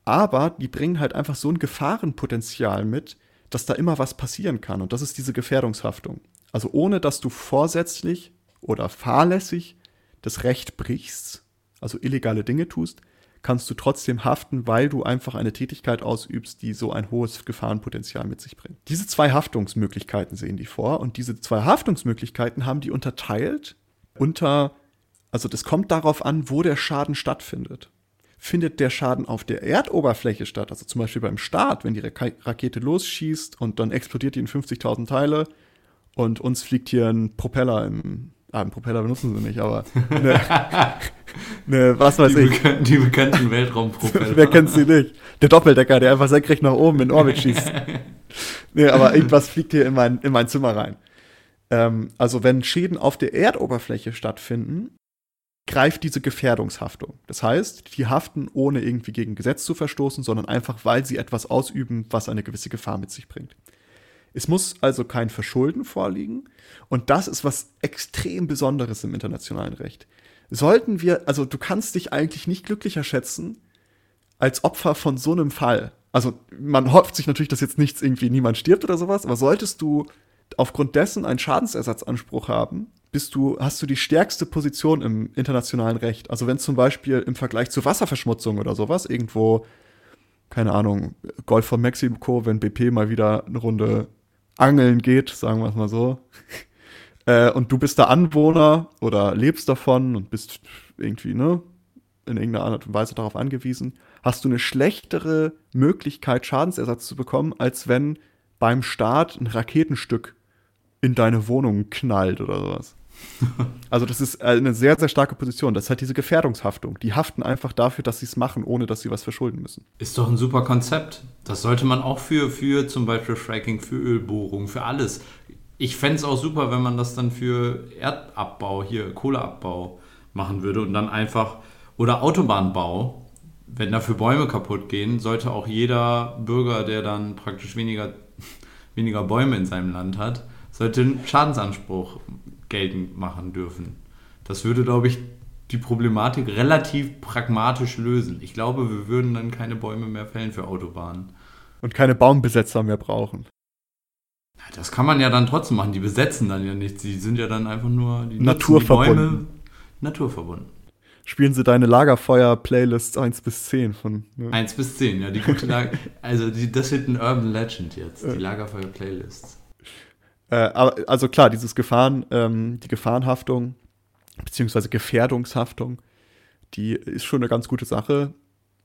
aber die bringen halt einfach so ein Gefahrenpotenzial mit, dass da immer was passieren kann. Und das ist diese Gefährdungshaftung. Also ohne dass du vorsätzlich oder fahrlässig das Recht brichst, also illegale Dinge tust, kannst du trotzdem haften, weil du einfach eine Tätigkeit ausübst, die so ein hohes Gefahrenpotenzial mit sich bringt. Diese zwei Haftungsmöglichkeiten sehen die vor und diese zwei Haftungsmöglichkeiten haben die unterteilt unter, also das kommt darauf an, wo der Schaden stattfindet findet der Schaden auf der Erdoberfläche statt, also zum Beispiel beim Start, wenn die Rakete losschießt und dann explodiert die in 50.000 Teile und uns fliegt hier ein Propeller im, ah, einen Propeller benutzen sie nicht, aber eine, eine was weiß die ich. Bekan die bekannten Weltraumpropeller. Wer kennt sie nicht? Der Doppeldecker, der einfach senkrecht nach oben in Orbit schießt. nee, aber irgendwas fliegt hier in mein, in mein Zimmer rein. Ähm, also wenn Schäden auf der Erdoberfläche stattfinden, greift diese Gefährdungshaftung. Das heißt, die haften ohne irgendwie gegen Gesetz zu verstoßen, sondern einfach, weil sie etwas ausüben, was eine gewisse Gefahr mit sich bringt. Es muss also kein Verschulden vorliegen. Und das ist was extrem Besonderes im internationalen Recht. Sollten wir, also du kannst dich eigentlich nicht glücklicher schätzen als Opfer von so einem Fall. Also man hofft sich natürlich, dass jetzt nichts irgendwie niemand stirbt oder sowas, aber solltest du aufgrund dessen einen Schadensersatzanspruch haben, bist du, hast du die stärkste Position im internationalen Recht. Also wenn zum Beispiel im Vergleich zu Wasserverschmutzung oder sowas irgendwo, keine Ahnung, Golf von Mexiko, wenn BP mal wieder eine Runde angeln geht, sagen wir es mal so, äh, und du bist da Anwohner oder lebst davon und bist irgendwie, ne, in irgendeiner Art und Weise darauf angewiesen, hast du eine schlechtere Möglichkeit, Schadensersatz zu bekommen, als wenn beim Start ein Raketenstück in deine Wohnung knallt oder sowas. Also das ist eine sehr, sehr starke Position. Das hat diese Gefährdungshaftung. Die haften einfach dafür, dass sie es machen, ohne dass sie was verschulden müssen. Ist doch ein super Konzept. Das sollte man auch für, für zum Beispiel Fracking, für Ölbohrung, für alles. Ich fände es auch super, wenn man das dann für Erdabbau, hier Kohleabbau machen würde und dann einfach, oder Autobahnbau, wenn dafür Bäume kaputt gehen, sollte auch jeder Bürger, der dann praktisch weniger, weniger Bäume in seinem Land hat, sollte einen Schadensanspruch geltend machen dürfen. Das würde, glaube ich, die Problematik relativ pragmatisch lösen. Ich glaube, wir würden dann keine Bäume mehr fällen für Autobahnen. Und keine Baumbesetzer mehr brauchen. Das kann man ja dann trotzdem machen. Die besetzen dann ja nichts. Die sind ja dann einfach nur die naturverbunden. Bäume, naturverbunden. Spielen sie deine Lagerfeuer-Playlists 1 bis 10 von. Ne? 1 bis 10, ja, die gute Lager. also die, das wird ein Urban Legend jetzt, die Lagerfeuer-Playlists. Äh, aber, also klar, dieses Gefahren, ähm, die Gefahrenhaftung, beziehungsweise Gefährdungshaftung, die ist schon eine ganz gute Sache.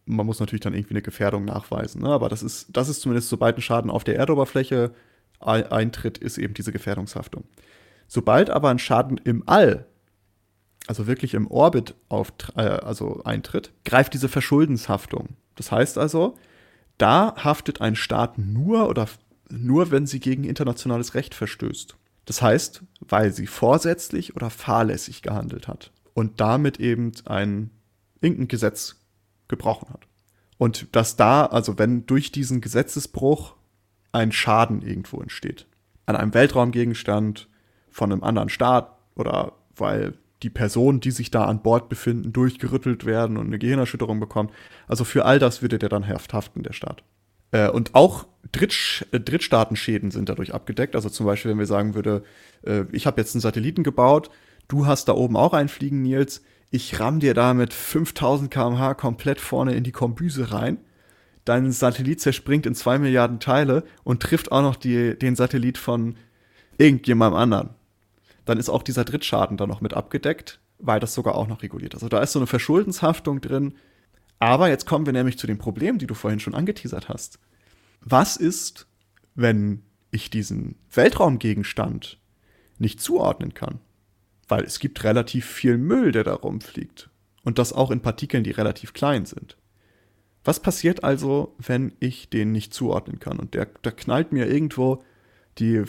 Man muss natürlich dann irgendwie eine Gefährdung nachweisen. Ne? Aber das ist, das ist zumindest, sobald ein Schaden auf der Erdoberfläche eintritt, ist eben diese Gefährdungshaftung. Sobald aber ein Schaden im All, also wirklich im Orbit auf, äh, also eintritt, greift diese Verschuldenshaftung. Das heißt also, da haftet ein Staat nur oder nur wenn sie gegen internationales Recht verstößt. Das heißt, weil sie vorsätzlich oder fahrlässig gehandelt hat und damit eben ein irgendein Gesetz gebrochen hat. Und dass da, also wenn durch diesen Gesetzesbruch ein Schaden irgendwo entsteht, an einem Weltraumgegenstand von einem anderen Staat oder weil die Personen, die sich da an Bord befinden, durchgerüttelt werden und eine Gehirnerschütterung bekommen. Also für all das würde der dann haften, der Staat. Äh, und auch Dritt, äh, Drittstaatenschäden sind dadurch abgedeckt. Also zum Beispiel, wenn wir sagen würde, äh, ich habe jetzt einen Satelliten gebaut, du hast da oben auch einen fliegen, Nils, ich ramm dir da mit 5000 km/h komplett vorne in die Kombüse rein. Dein Satellit zerspringt in zwei Milliarden Teile und trifft auch noch die, den Satellit von irgendjemandem anderen. Dann ist auch dieser Drittschaden da noch mit abgedeckt, weil das sogar auch noch reguliert ist. Also da ist so eine Verschuldenshaftung drin. Aber jetzt kommen wir nämlich zu den Problemen, die du vorhin schon angeteasert hast was ist, wenn ich diesen Weltraumgegenstand nicht zuordnen kann? Weil es gibt relativ viel Müll, der da rumfliegt. Und das auch in Partikeln, die relativ klein sind. Was passiert also, wenn ich den nicht zuordnen kann? Und der, der knallt mir irgendwo die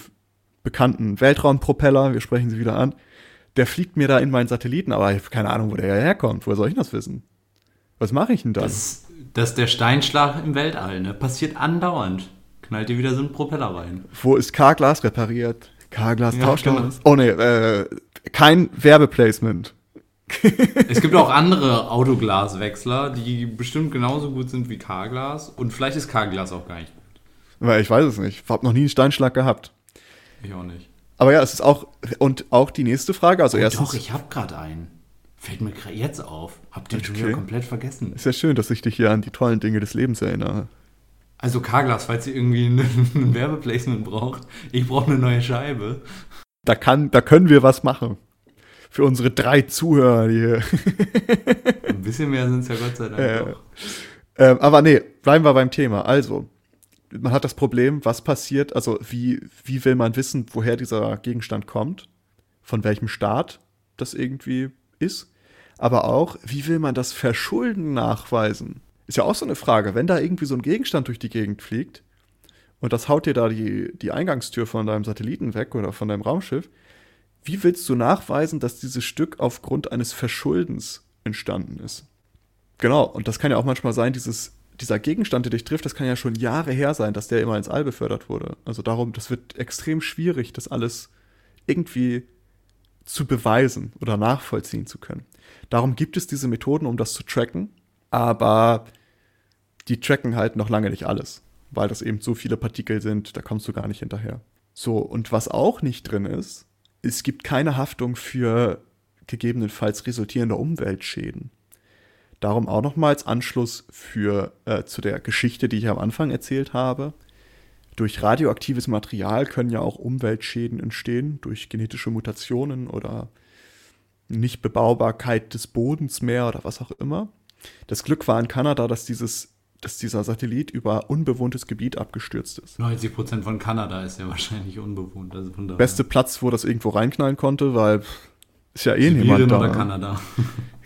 bekannten Weltraumpropeller, wir sprechen sie wieder an, der fliegt mir da in meinen Satelliten, aber ich habe keine Ahnung, wo der herkommt. Woher soll ich das wissen? Was mache ich denn dann? Das, das ist der Steinschlag im Weltall, ne? Passiert andauernd. Knallt dir wieder so ein Propeller rein. Wo ist K-Glas repariert? K-Glas ja, tauscht genau. Oh ne, äh, kein Werbeplacement. es gibt auch andere Autoglaswechsler, die bestimmt genauso gut sind wie K-Glas. Und vielleicht ist K-Glas auch gar nicht gut. Weil ich weiß es nicht. Ich habe noch nie einen Steinschlag gehabt. Ich auch nicht. Aber ja, es ist auch. Und auch die nächste Frage. Also oh, erstens. Doch, ich habe gerade einen. Fällt mir gerade jetzt auf. Habt ihr okay. schon wieder komplett vergessen. Ist ja schön, dass ich dich hier an die tollen Dinge des Lebens erinnere. Also Carglass, falls ihr irgendwie ein, Werbeplacement braucht. Ich brauche eine neue Scheibe. Da, kann, da können wir was machen. Für unsere drei Zuhörer hier. Ein bisschen mehr sind es ja Gott sei Dank äh, auch. Ähm, aber nee, bleiben wir beim Thema. Also, man hat das Problem, was passiert, also wie, wie will man wissen, woher dieser Gegenstand kommt, von welchem Staat das irgendwie ist aber auch, wie will man das Verschulden nachweisen? Ist ja auch so eine Frage. Wenn da irgendwie so ein Gegenstand durch die Gegend fliegt und das haut dir da die, die Eingangstür von deinem Satelliten weg oder von deinem Raumschiff, wie willst du nachweisen, dass dieses Stück aufgrund eines Verschuldens entstanden ist? Genau, und das kann ja auch manchmal sein, dieses dieser Gegenstand, der dich trifft, das kann ja schon Jahre her sein, dass der immer ins All befördert wurde. Also darum, das wird extrem schwierig, das alles irgendwie zu beweisen oder nachvollziehen zu können. Darum gibt es diese Methoden, um das zu tracken, aber die tracken halt noch lange nicht alles, weil das eben so viele Partikel sind, da kommst du gar nicht hinterher. So, und was auch nicht drin ist, es gibt keine Haftung für gegebenenfalls resultierende Umweltschäden. Darum auch nochmal als Anschluss für, äh, zu der Geschichte, die ich am Anfang erzählt habe. Durch radioaktives Material können ja auch Umweltschäden entstehen, durch genetische Mutationen oder Nichtbebaubarkeit des Bodens mehr oder was auch immer. Das Glück war in Kanada, dass, dieses, dass dieser Satellit über unbewohntes Gebiet abgestürzt ist. 90 Prozent von Kanada ist ja wahrscheinlich unbewohnt. Also Beste Platz, wo das irgendwo reinknallen konnte, weil ist ja eh Sibirien niemand da. oder Kanada.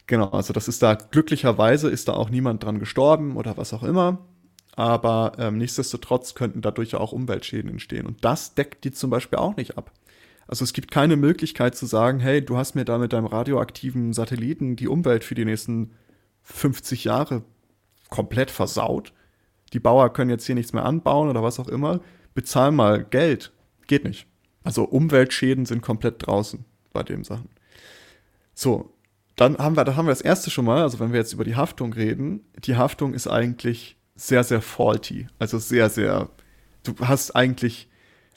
Genau, also das ist da, glücklicherweise ist da auch niemand dran gestorben oder was auch immer. Aber ähm, nichtsdestotrotz könnten dadurch ja auch Umweltschäden entstehen. Und das deckt die zum Beispiel auch nicht ab. Also es gibt keine Möglichkeit zu sagen, hey, du hast mir da mit deinem radioaktiven Satelliten die Umwelt für die nächsten 50 Jahre komplett versaut. Die Bauer können jetzt hier nichts mehr anbauen oder was auch immer. Bezahl mal Geld. Geht nicht. Also Umweltschäden sind komplett draußen bei den Sachen. So, dann haben wir, da haben wir das erste schon mal, also wenn wir jetzt über die Haftung reden, die Haftung ist eigentlich sehr, sehr faulty. Also sehr, sehr, du hast eigentlich,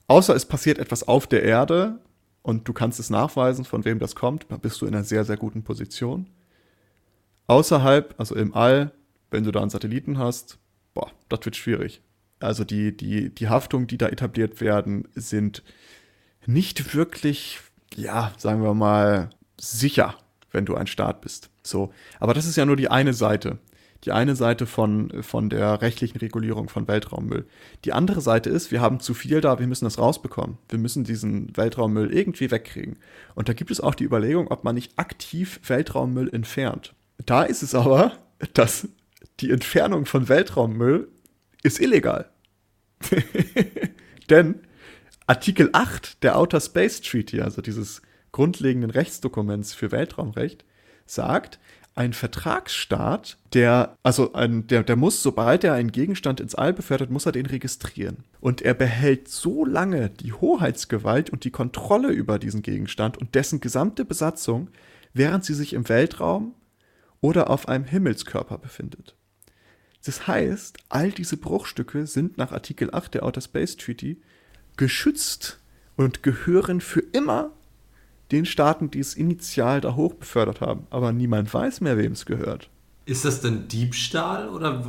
außer es passiert etwas auf der Erde und du kannst es nachweisen, von wem das kommt, bist du in einer sehr, sehr guten Position. Außerhalb, also im All, wenn du da einen Satelliten hast, boah, das wird schwierig. Also die, die, die Haftung, die da etabliert werden, sind nicht wirklich, ja, sagen wir mal, sicher wenn du ein Staat bist. So. Aber das ist ja nur die eine Seite. Die eine Seite von, von der rechtlichen Regulierung von Weltraummüll. Die andere Seite ist, wir haben zu viel da, wir müssen das rausbekommen. Wir müssen diesen Weltraummüll irgendwie wegkriegen. Und da gibt es auch die Überlegung, ob man nicht aktiv Weltraummüll entfernt. Da ist es aber, dass die Entfernung von Weltraummüll ist illegal. Denn Artikel 8 der Outer Space Treaty, also dieses grundlegenden Rechtsdokuments für Weltraumrecht sagt, ein Vertragsstaat, der, also ein, der, der muss, sobald er einen Gegenstand ins All befördert, muss er den registrieren. Und er behält so lange die Hoheitsgewalt und die Kontrolle über diesen Gegenstand und dessen gesamte Besatzung, während sie sich im Weltraum oder auf einem Himmelskörper befindet. Das heißt, all diese Bruchstücke sind nach Artikel 8 der Outer Space Treaty geschützt und gehören für immer den Staaten, die es initial da hoch befördert haben. Aber niemand weiß mehr, wem es gehört. Ist das denn Diebstahl oder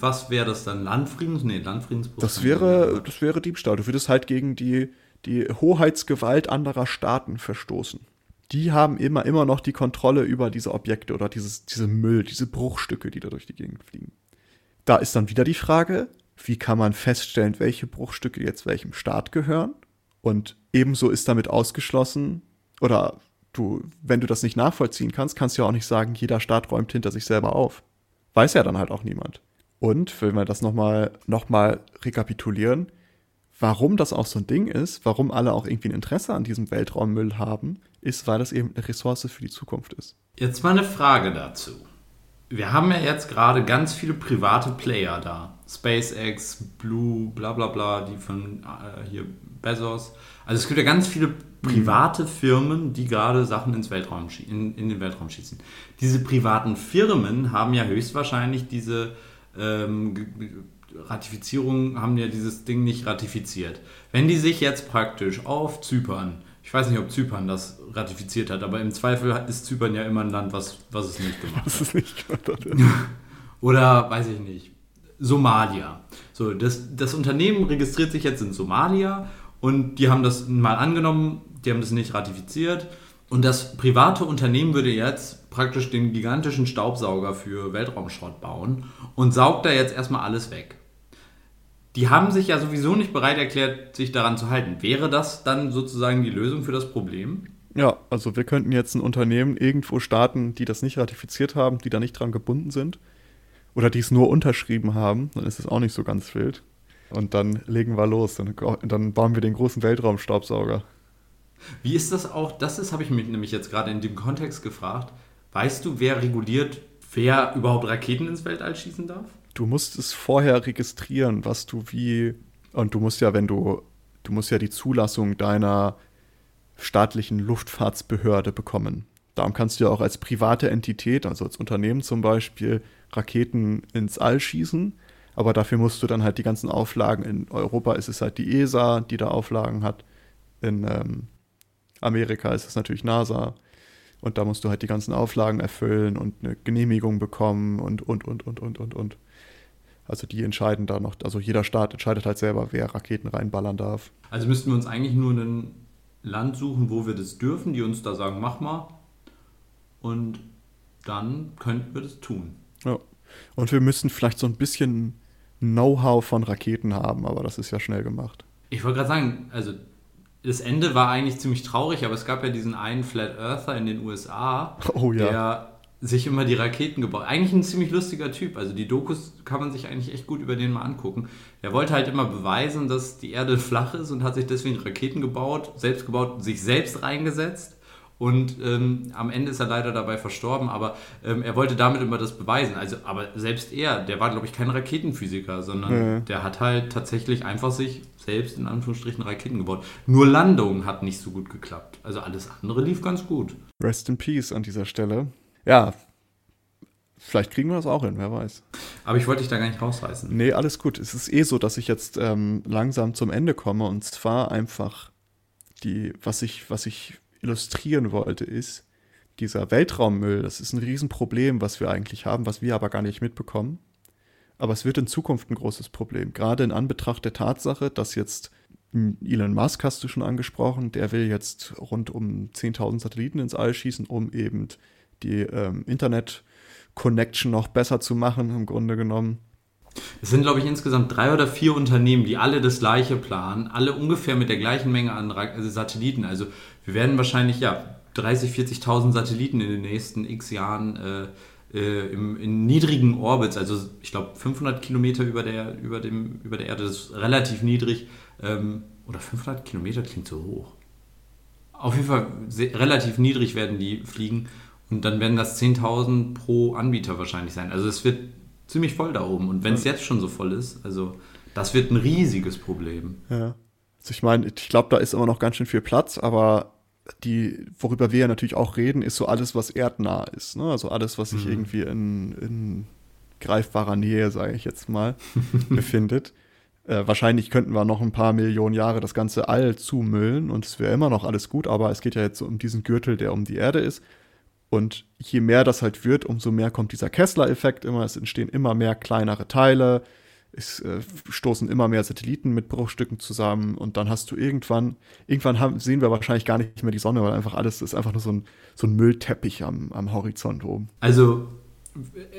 was wäre das dann? Landfriedens? Nee, Landfriedensbruch. Das wäre, das wäre Diebstahl. Du würdest halt gegen die, die Hoheitsgewalt anderer Staaten verstoßen. Die haben immer, immer noch die Kontrolle über diese Objekte oder dieses, diese Müll, diese Bruchstücke, die da durch die Gegend fliegen. Da ist dann wieder die Frage, wie kann man feststellen, welche Bruchstücke jetzt welchem Staat gehören? Und ebenso ist damit ausgeschlossen, oder du, wenn du das nicht nachvollziehen kannst, kannst du ja auch nicht sagen, jeder Staat räumt hinter sich selber auf. Weiß ja dann halt auch niemand. Und wenn wir das nochmal noch mal rekapitulieren, warum das auch so ein Ding ist, warum alle auch irgendwie ein Interesse an diesem Weltraummüll haben, ist, weil das eben eine Ressource für die Zukunft ist. Jetzt mal eine Frage dazu. Wir haben ja jetzt gerade ganz viele private Player da. SpaceX, Blue, bla bla bla, die von äh, hier Bezos. Also es gibt ja ganz viele private Firmen, die gerade Sachen ins Weltraum in, in den Weltraum schießen. Diese privaten Firmen haben ja höchstwahrscheinlich diese ähm, Ratifizierung, haben ja dieses Ding nicht ratifiziert. Wenn die sich jetzt praktisch auf Zypern, ich weiß nicht, ob Zypern das ratifiziert hat, aber im Zweifel ist Zypern ja immer ein Land, was, was es nicht gemacht was hat. Es nicht gemacht hat. Oder weiß ich nicht. Somalia. So, das, das Unternehmen registriert sich jetzt in Somalia und die haben das mal angenommen, die haben das nicht ratifiziert. Und das private Unternehmen würde jetzt praktisch den gigantischen Staubsauger für Weltraumschrott bauen und saugt da jetzt erstmal alles weg. Die haben sich ja sowieso nicht bereit erklärt, sich daran zu halten. Wäre das dann sozusagen die Lösung für das Problem? Ja, also wir könnten jetzt ein Unternehmen irgendwo starten, die das nicht ratifiziert haben, die da nicht dran gebunden sind. Oder die es nur unterschrieben haben, dann ist es auch nicht so ganz wild. Und dann legen wir los. Dann, dann bauen wir den großen Weltraumstaubsauger. Wie ist das auch? Das ist, habe ich mich nämlich jetzt gerade in dem Kontext gefragt. Weißt du, wer reguliert, wer überhaupt Raketen ins Weltall schießen darf? du musst es vorher registrieren, was du wie, und du musst ja, wenn du, du musst ja die Zulassung deiner staatlichen Luftfahrtsbehörde bekommen. Darum kannst du ja auch als private Entität, also als Unternehmen zum Beispiel, Raketen ins All schießen. Aber dafür musst du dann halt die ganzen Auflagen, in Europa ist es halt die ESA, die da Auflagen hat. In ähm, Amerika ist es natürlich NASA. Und da musst du halt die ganzen Auflagen erfüllen und eine Genehmigung bekommen und, und, und, und, und, und, und. Also die entscheiden da noch, also jeder Staat entscheidet halt selber, wer Raketen reinballern darf. Also müssten wir uns eigentlich nur ein Land suchen, wo wir das dürfen, die uns da sagen, mach mal. Und dann könnten wir das tun. Ja. Und wir müssen vielleicht so ein bisschen Know-how von Raketen haben, aber das ist ja schnell gemacht. Ich wollte gerade sagen, also das Ende war eigentlich ziemlich traurig, aber es gab ja diesen einen Flat Earther in den USA, oh, ja. der sich immer die Raketen gebaut. Eigentlich ein ziemlich lustiger Typ. Also die Dokus kann man sich eigentlich echt gut über den mal angucken. Er wollte halt immer beweisen, dass die Erde flach ist und hat sich deswegen Raketen gebaut, selbst gebaut, sich selbst reingesetzt. Und ähm, am Ende ist er leider dabei verstorben, aber ähm, er wollte damit immer das beweisen. Also, aber selbst er, der war, glaube ich, kein Raketenphysiker, sondern mhm. der hat halt tatsächlich einfach sich selbst in Anführungsstrichen Raketen gebaut. Nur Landung hat nicht so gut geklappt. Also alles andere lief ganz gut. Rest in Peace an dieser Stelle. Ja, vielleicht kriegen wir das auch hin, wer weiß. Aber ich wollte dich da gar nicht rausreißen. Nee, alles gut. Es ist eh so, dass ich jetzt ähm, langsam zum Ende komme und zwar einfach die, was ich, was ich illustrieren wollte, ist, dieser Weltraummüll, das ist ein Riesenproblem, was wir eigentlich haben, was wir aber gar nicht mitbekommen. Aber es wird in Zukunft ein großes Problem, gerade in Anbetracht der Tatsache, dass jetzt Elon Musk hast du schon angesprochen, der will jetzt rund um 10.000 Satelliten ins All schießen, um eben die ähm, Internet-Connection noch besser zu machen, im Grunde genommen. Es sind, glaube ich, insgesamt drei oder vier Unternehmen, die alle das gleiche planen, alle ungefähr mit der gleichen Menge an also Satelliten. Also wir werden wahrscheinlich ja 30, 40.000 Satelliten in den nächsten x Jahren äh, äh, im, in niedrigen Orbits, also ich glaube 500 Kilometer über der, über, dem, über der Erde, das ist relativ niedrig. Ähm, oder 500 Kilometer klingt so hoch. Auf jeden Fall sehr, relativ niedrig werden die fliegen und dann werden das 10.000 pro Anbieter wahrscheinlich sein. Also es wird ziemlich voll da oben. Und wenn es jetzt schon so voll ist, also das wird ein riesiges Problem. Ja. Also ich meine, ich glaube, da ist immer noch ganz schön viel Platz, aber die, worüber wir ja natürlich auch reden, ist so alles, was erdnah ist. Ne? Also alles, was sich mhm. irgendwie in, in greifbarer Nähe, sage ich jetzt mal, befindet. Äh, wahrscheinlich könnten wir noch ein paar Millionen Jahre das ganze All zumüllen und es wäre immer noch alles gut, aber es geht ja jetzt um diesen Gürtel, der um die Erde ist. Und je mehr das halt wird, umso mehr kommt dieser Kessler-Effekt immer. Es entstehen immer mehr kleinere Teile. Es äh, stoßen immer mehr Satelliten mit Bruchstücken zusammen und dann hast du irgendwann, irgendwann haben, sehen wir wahrscheinlich gar nicht mehr die Sonne, weil einfach alles ist einfach nur so ein, so ein Müllteppich am, am Horizont oben. Also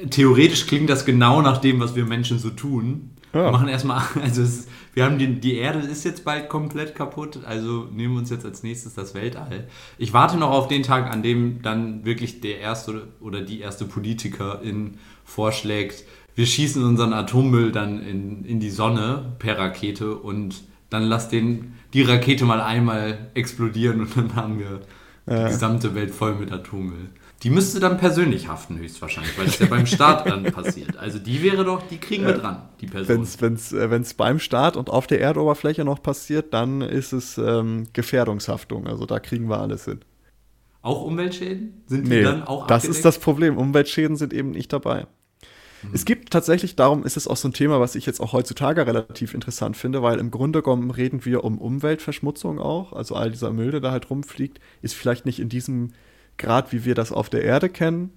theoretisch klingt das genau nach dem, was wir Menschen so tun. Ja. Wir machen erstmal, also es, wir haben die, die Erde ist jetzt bald komplett kaputt, also nehmen wir uns jetzt als nächstes das Weltall. Ich warte noch auf den Tag, an dem dann wirklich der erste oder die erste Politikerin vorschlägt, wir schießen unseren Atommüll dann in, in die Sonne per Rakete und dann lass den, die Rakete mal einmal explodieren und dann haben wir die gesamte Welt voll mit Atommüll. Die müsste dann persönlich haften, höchstwahrscheinlich, weil das ja beim Start dann passiert. Also die wäre doch, die kriegen wir dran, die Person. Wenn es äh, beim Start und auf der Erdoberfläche noch passiert, dann ist es ähm, Gefährdungshaftung. Also da kriegen wir alles hin. Auch Umweltschäden? Sind die nee, dann auch Das abgedeckt? ist das Problem. Umweltschäden sind eben nicht dabei. Mhm. Es gibt tatsächlich, darum ist es auch so ein Thema, was ich jetzt auch heutzutage relativ interessant finde, weil im Grunde genommen reden wir um Umweltverschmutzung auch. Also all dieser Müll, der da halt rumfliegt, ist vielleicht nicht in diesem Grad, wie wir das auf der Erde kennen,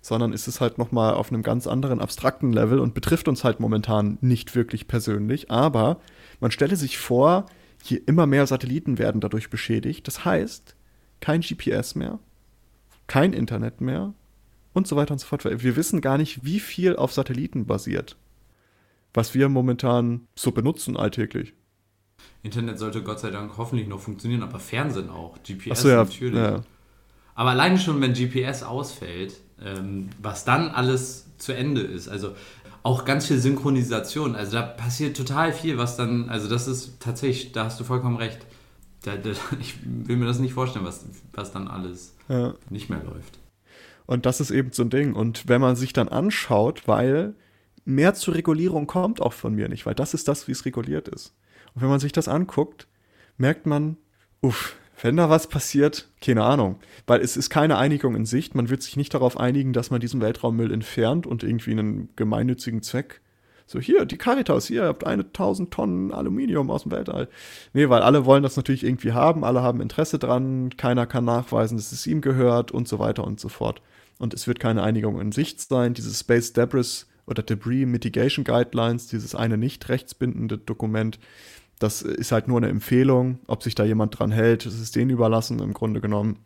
sondern ist es halt nochmal auf einem ganz anderen abstrakten Level und betrifft uns halt momentan nicht wirklich persönlich. Aber man stelle sich vor, hier immer mehr Satelliten werden dadurch beschädigt. Das heißt, kein GPS mehr, kein Internet mehr und so weiter und so fort. Wir wissen gar nicht, wie viel auf Satelliten basiert, was wir momentan so benutzen alltäglich. Internet sollte Gott sei Dank hoffentlich noch funktionieren, aber Fernsehen auch. GPS so, ja, natürlich. Ja. Aber alleine schon, wenn GPS ausfällt, ähm, was dann alles zu Ende ist, also auch ganz viel Synchronisation, also da passiert total viel, was dann, also das ist tatsächlich, da hast du vollkommen recht. Da, da, ich will mir das nicht vorstellen, was, was dann alles ja. nicht mehr läuft. Und das ist eben so ein Ding. Und wenn man sich dann anschaut, weil mehr zur Regulierung kommt auch von mir nicht, weil das ist das, wie es reguliert ist. Und wenn man sich das anguckt, merkt man, uff, wenn da was passiert, keine Ahnung. Weil es ist keine Einigung in Sicht. Man wird sich nicht darauf einigen, dass man diesen Weltraummüll entfernt und irgendwie einen gemeinnützigen Zweck. So, hier, die Caritas, hier, ihr habt eine tausend Tonnen Aluminium aus dem Weltall. Nee, weil alle wollen das natürlich irgendwie haben, alle haben Interesse dran, keiner kann nachweisen, dass es ihm gehört und so weiter und so fort. Und es wird keine Einigung in Sicht sein. Dieses Space Debris oder Debris Mitigation Guidelines, dieses eine nicht rechtsbindende Dokument, das ist halt nur eine Empfehlung. Ob sich da jemand dran hält, das ist denen überlassen im Grunde genommen.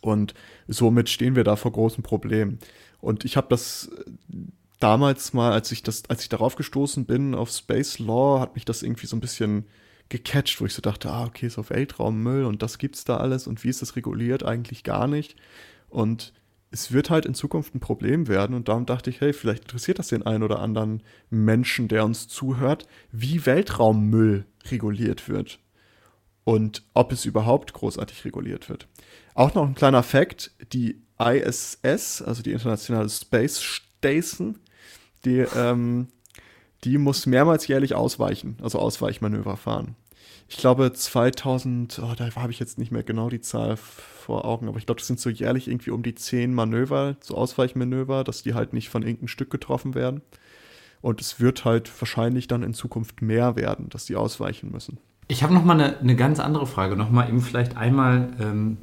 Und somit stehen wir da vor großen Problemen. Und ich habe das damals mal, als ich das, als ich darauf gestoßen bin auf Space Law, hat mich das irgendwie so ein bisschen gecatcht, wo ich so dachte, ah, okay, so Weltraummüll und das gibt's da alles und wie ist das reguliert? Eigentlich gar nicht. Und es wird halt in Zukunft ein Problem werden und darum dachte ich, hey, vielleicht interessiert das den einen oder anderen Menschen, der uns zuhört, wie Weltraummüll reguliert wird und ob es überhaupt großartig reguliert wird. Auch noch ein kleiner Fakt, die ISS, also die Internationale Space Station, die, ähm, die muss mehrmals jährlich ausweichen, also Ausweichmanöver fahren. Ich glaube 2000, oh, da habe ich jetzt nicht mehr genau die Zahl vor Augen, aber ich glaube, das sind so jährlich irgendwie um die zehn Manöver, so Ausweichmanöver, dass die halt nicht von irgendeinem Stück getroffen werden. Und es wird halt wahrscheinlich dann in Zukunft mehr werden, dass die ausweichen müssen. Ich habe noch mal eine, eine ganz andere Frage. Noch mal eben vielleicht einmal, ähm,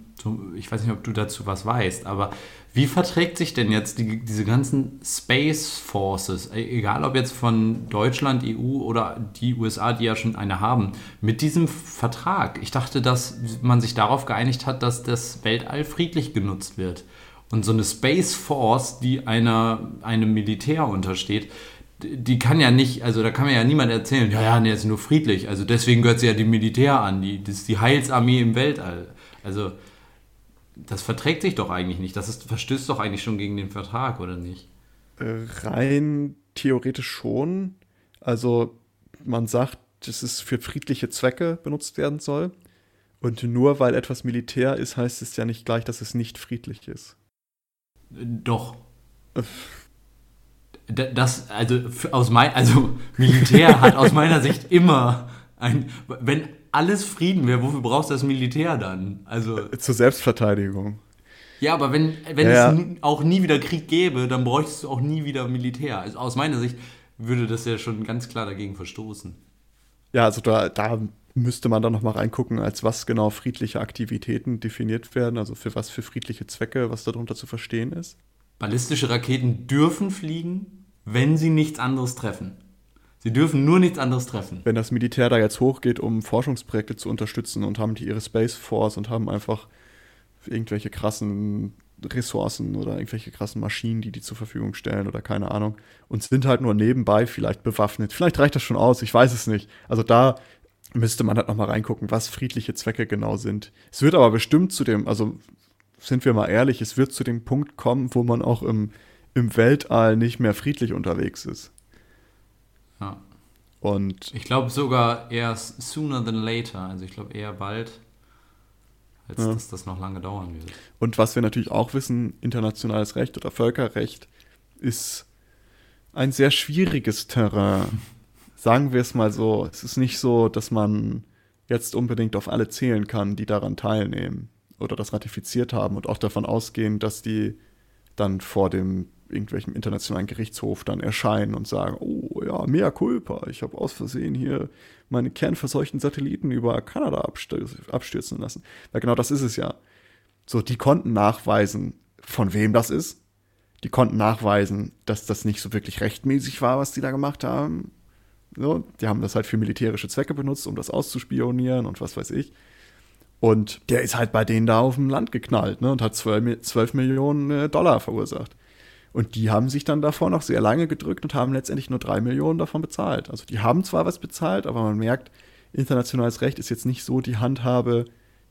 ich weiß nicht, ob du dazu was weißt, aber wie verträgt sich denn jetzt die, diese ganzen Space Forces, e, egal ob jetzt von Deutschland, EU oder die USA, die ja schon eine haben, mit diesem Vertrag? Ich dachte, dass man sich darauf geeinigt hat, dass das Weltall friedlich genutzt wird. Und so eine Space Force, die einer, einem Militär untersteht, die kann ja nicht, also da kann mir ja niemand erzählen, ja, ja, nee, ist nur friedlich. Also deswegen gehört sie ja dem Militär an, die, das ist die Heilsarmee im Weltall. Also das verträgt sich doch eigentlich nicht. Das ist, verstößt doch eigentlich schon gegen den Vertrag, oder nicht? Rein theoretisch schon. Also man sagt, dass es für friedliche Zwecke benutzt werden soll. Und nur weil etwas Militär ist, heißt es ja nicht gleich, dass es nicht friedlich ist. Doch. Das, also, aus mein, also Militär hat aus meiner Sicht immer ein, wenn alles Frieden wäre, wofür brauchst du das Militär dann? Also zur Selbstverteidigung. Ja, aber wenn, wenn ja, es auch nie wieder Krieg gäbe, dann bräuchtest du auch nie wieder Militär. Also aus meiner Sicht würde das ja schon ganz klar dagegen verstoßen. Ja, also da, da müsste man dann noch mal reingucken, als was genau friedliche Aktivitäten definiert werden, also für was für friedliche Zwecke, was darunter zu verstehen ist. Ballistische Raketen dürfen fliegen, wenn sie nichts anderes treffen. Sie dürfen nur nichts anderes treffen. Wenn das Militär da jetzt hochgeht, um Forschungsprojekte zu unterstützen und haben die ihre Space Force und haben einfach irgendwelche krassen Ressourcen oder irgendwelche krassen Maschinen, die die zur Verfügung stellen oder keine Ahnung und sind halt nur nebenbei vielleicht bewaffnet. Vielleicht reicht das schon aus, ich weiß es nicht. Also da müsste man halt nochmal reingucken, was friedliche Zwecke genau sind. Es wird aber bestimmt zu dem, also sind wir mal ehrlich, es wird zu dem Punkt kommen, wo man auch im, im Weltall nicht mehr friedlich unterwegs ist. Ja. Und ich glaube sogar eher sooner than later. Also ich glaube eher bald, als ja. dass das noch lange dauern wird. Und was wir natürlich auch wissen, internationales Recht oder Völkerrecht ist ein sehr schwieriges Terrain. Sagen wir es mal so. Es ist nicht so, dass man jetzt unbedingt auf alle zählen kann, die daran teilnehmen oder das ratifiziert haben und auch davon ausgehen, dass die dann vor dem irgendwelchem internationalen Gerichtshof dann erscheinen und sagen, oh ja, mea culpa, ich habe aus Versehen hier meine kernverseuchten Satelliten über Kanada abstürzen lassen. Weil genau das ist es ja. So, die konnten nachweisen, von wem das ist. Die konnten nachweisen, dass das nicht so wirklich rechtmäßig war, was die da gemacht haben. So, die haben das halt für militärische Zwecke benutzt, um das auszuspionieren und was weiß ich. Und der ist halt bei denen da auf dem Land geknallt ne, und hat 12, 12 Millionen äh, Dollar verursacht. Und die haben sich dann davor noch sehr lange gedrückt und haben letztendlich nur drei Millionen davon bezahlt. Also die haben zwar was bezahlt, aber man merkt, internationales Recht ist jetzt nicht so die Handhabe,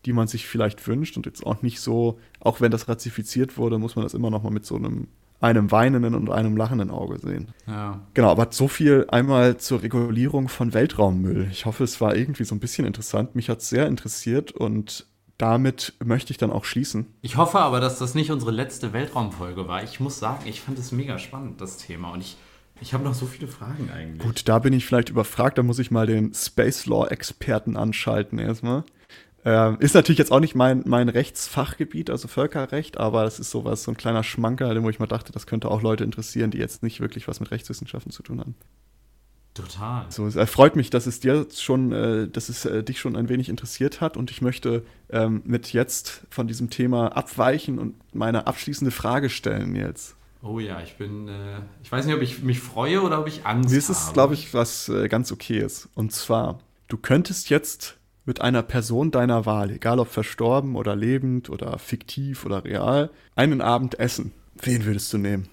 die man sich vielleicht wünscht und jetzt auch nicht so, auch wenn das ratifiziert wurde, muss man das immer noch mal mit so einem einem weinenden und einem lachenden Auge sehen. Ja. Genau, aber so viel einmal zur Regulierung von Weltraummüll. Ich hoffe, es war irgendwie so ein bisschen interessant. Mich hat es sehr interessiert und damit möchte ich dann auch schließen. Ich hoffe aber, dass das nicht unsere letzte Weltraumfolge war. Ich muss sagen, ich fand es mega spannend, das Thema. Und ich Ich habe noch so viele Fragen eigentlich. Gut, da bin ich vielleicht überfragt, da muss ich mal den Space Law-Experten anschalten erstmal. Ähm, ist natürlich jetzt auch nicht mein, mein Rechtsfachgebiet, also Völkerrecht, aber das ist sowas, so ein kleiner Schmankerl, wo ich mal dachte, das könnte auch Leute interessieren, die jetzt nicht wirklich was mit Rechtswissenschaften zu tun haben. Total. So, es freut mich, dass es dir schon, äh, dass es äh, dich schon ein wenig interessiert hat und ich möchte ähm, mit jetzt von diesem Thema abweichen und meine abschließende Frage stellen jetzt. Oh ja, ich bin, äh, ich weiß nicht, ob ich mich freue oder ob ich Angst habe. Mir ist es, glaube ich, was äh, ganz okay ist. Und zwar, du könntest jetzt mit einer Person deiner Wahl, egal ob verstorben oder lebend oder fiktiv oder real, einen Abend essen. Wen würdest du nehmen?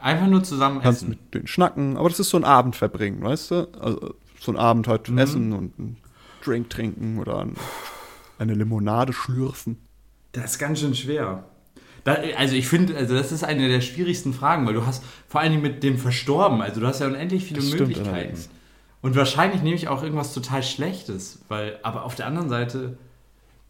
Einfach nur zusammen Kannst essen. mit denen schnacken, aber das ist so ein Abend verbringen, weißt du? Also so ein Abend halt Mhm. essen und einen Drink trinken oder ein, eine Limonade schlürfen. Das ist ganz schön schwer. Da, also ich finde, also das ist eine der schwierigsten Fragen, weil du hast vor allen Dingen mit dem Verstorben, also du hast ja unendlich viele Das stimmt Möglichkeiten. allerdings. Und wahrscheinlich nehme ich auch irgendwas total Schlechtes, weil, aber auf der anderen Seite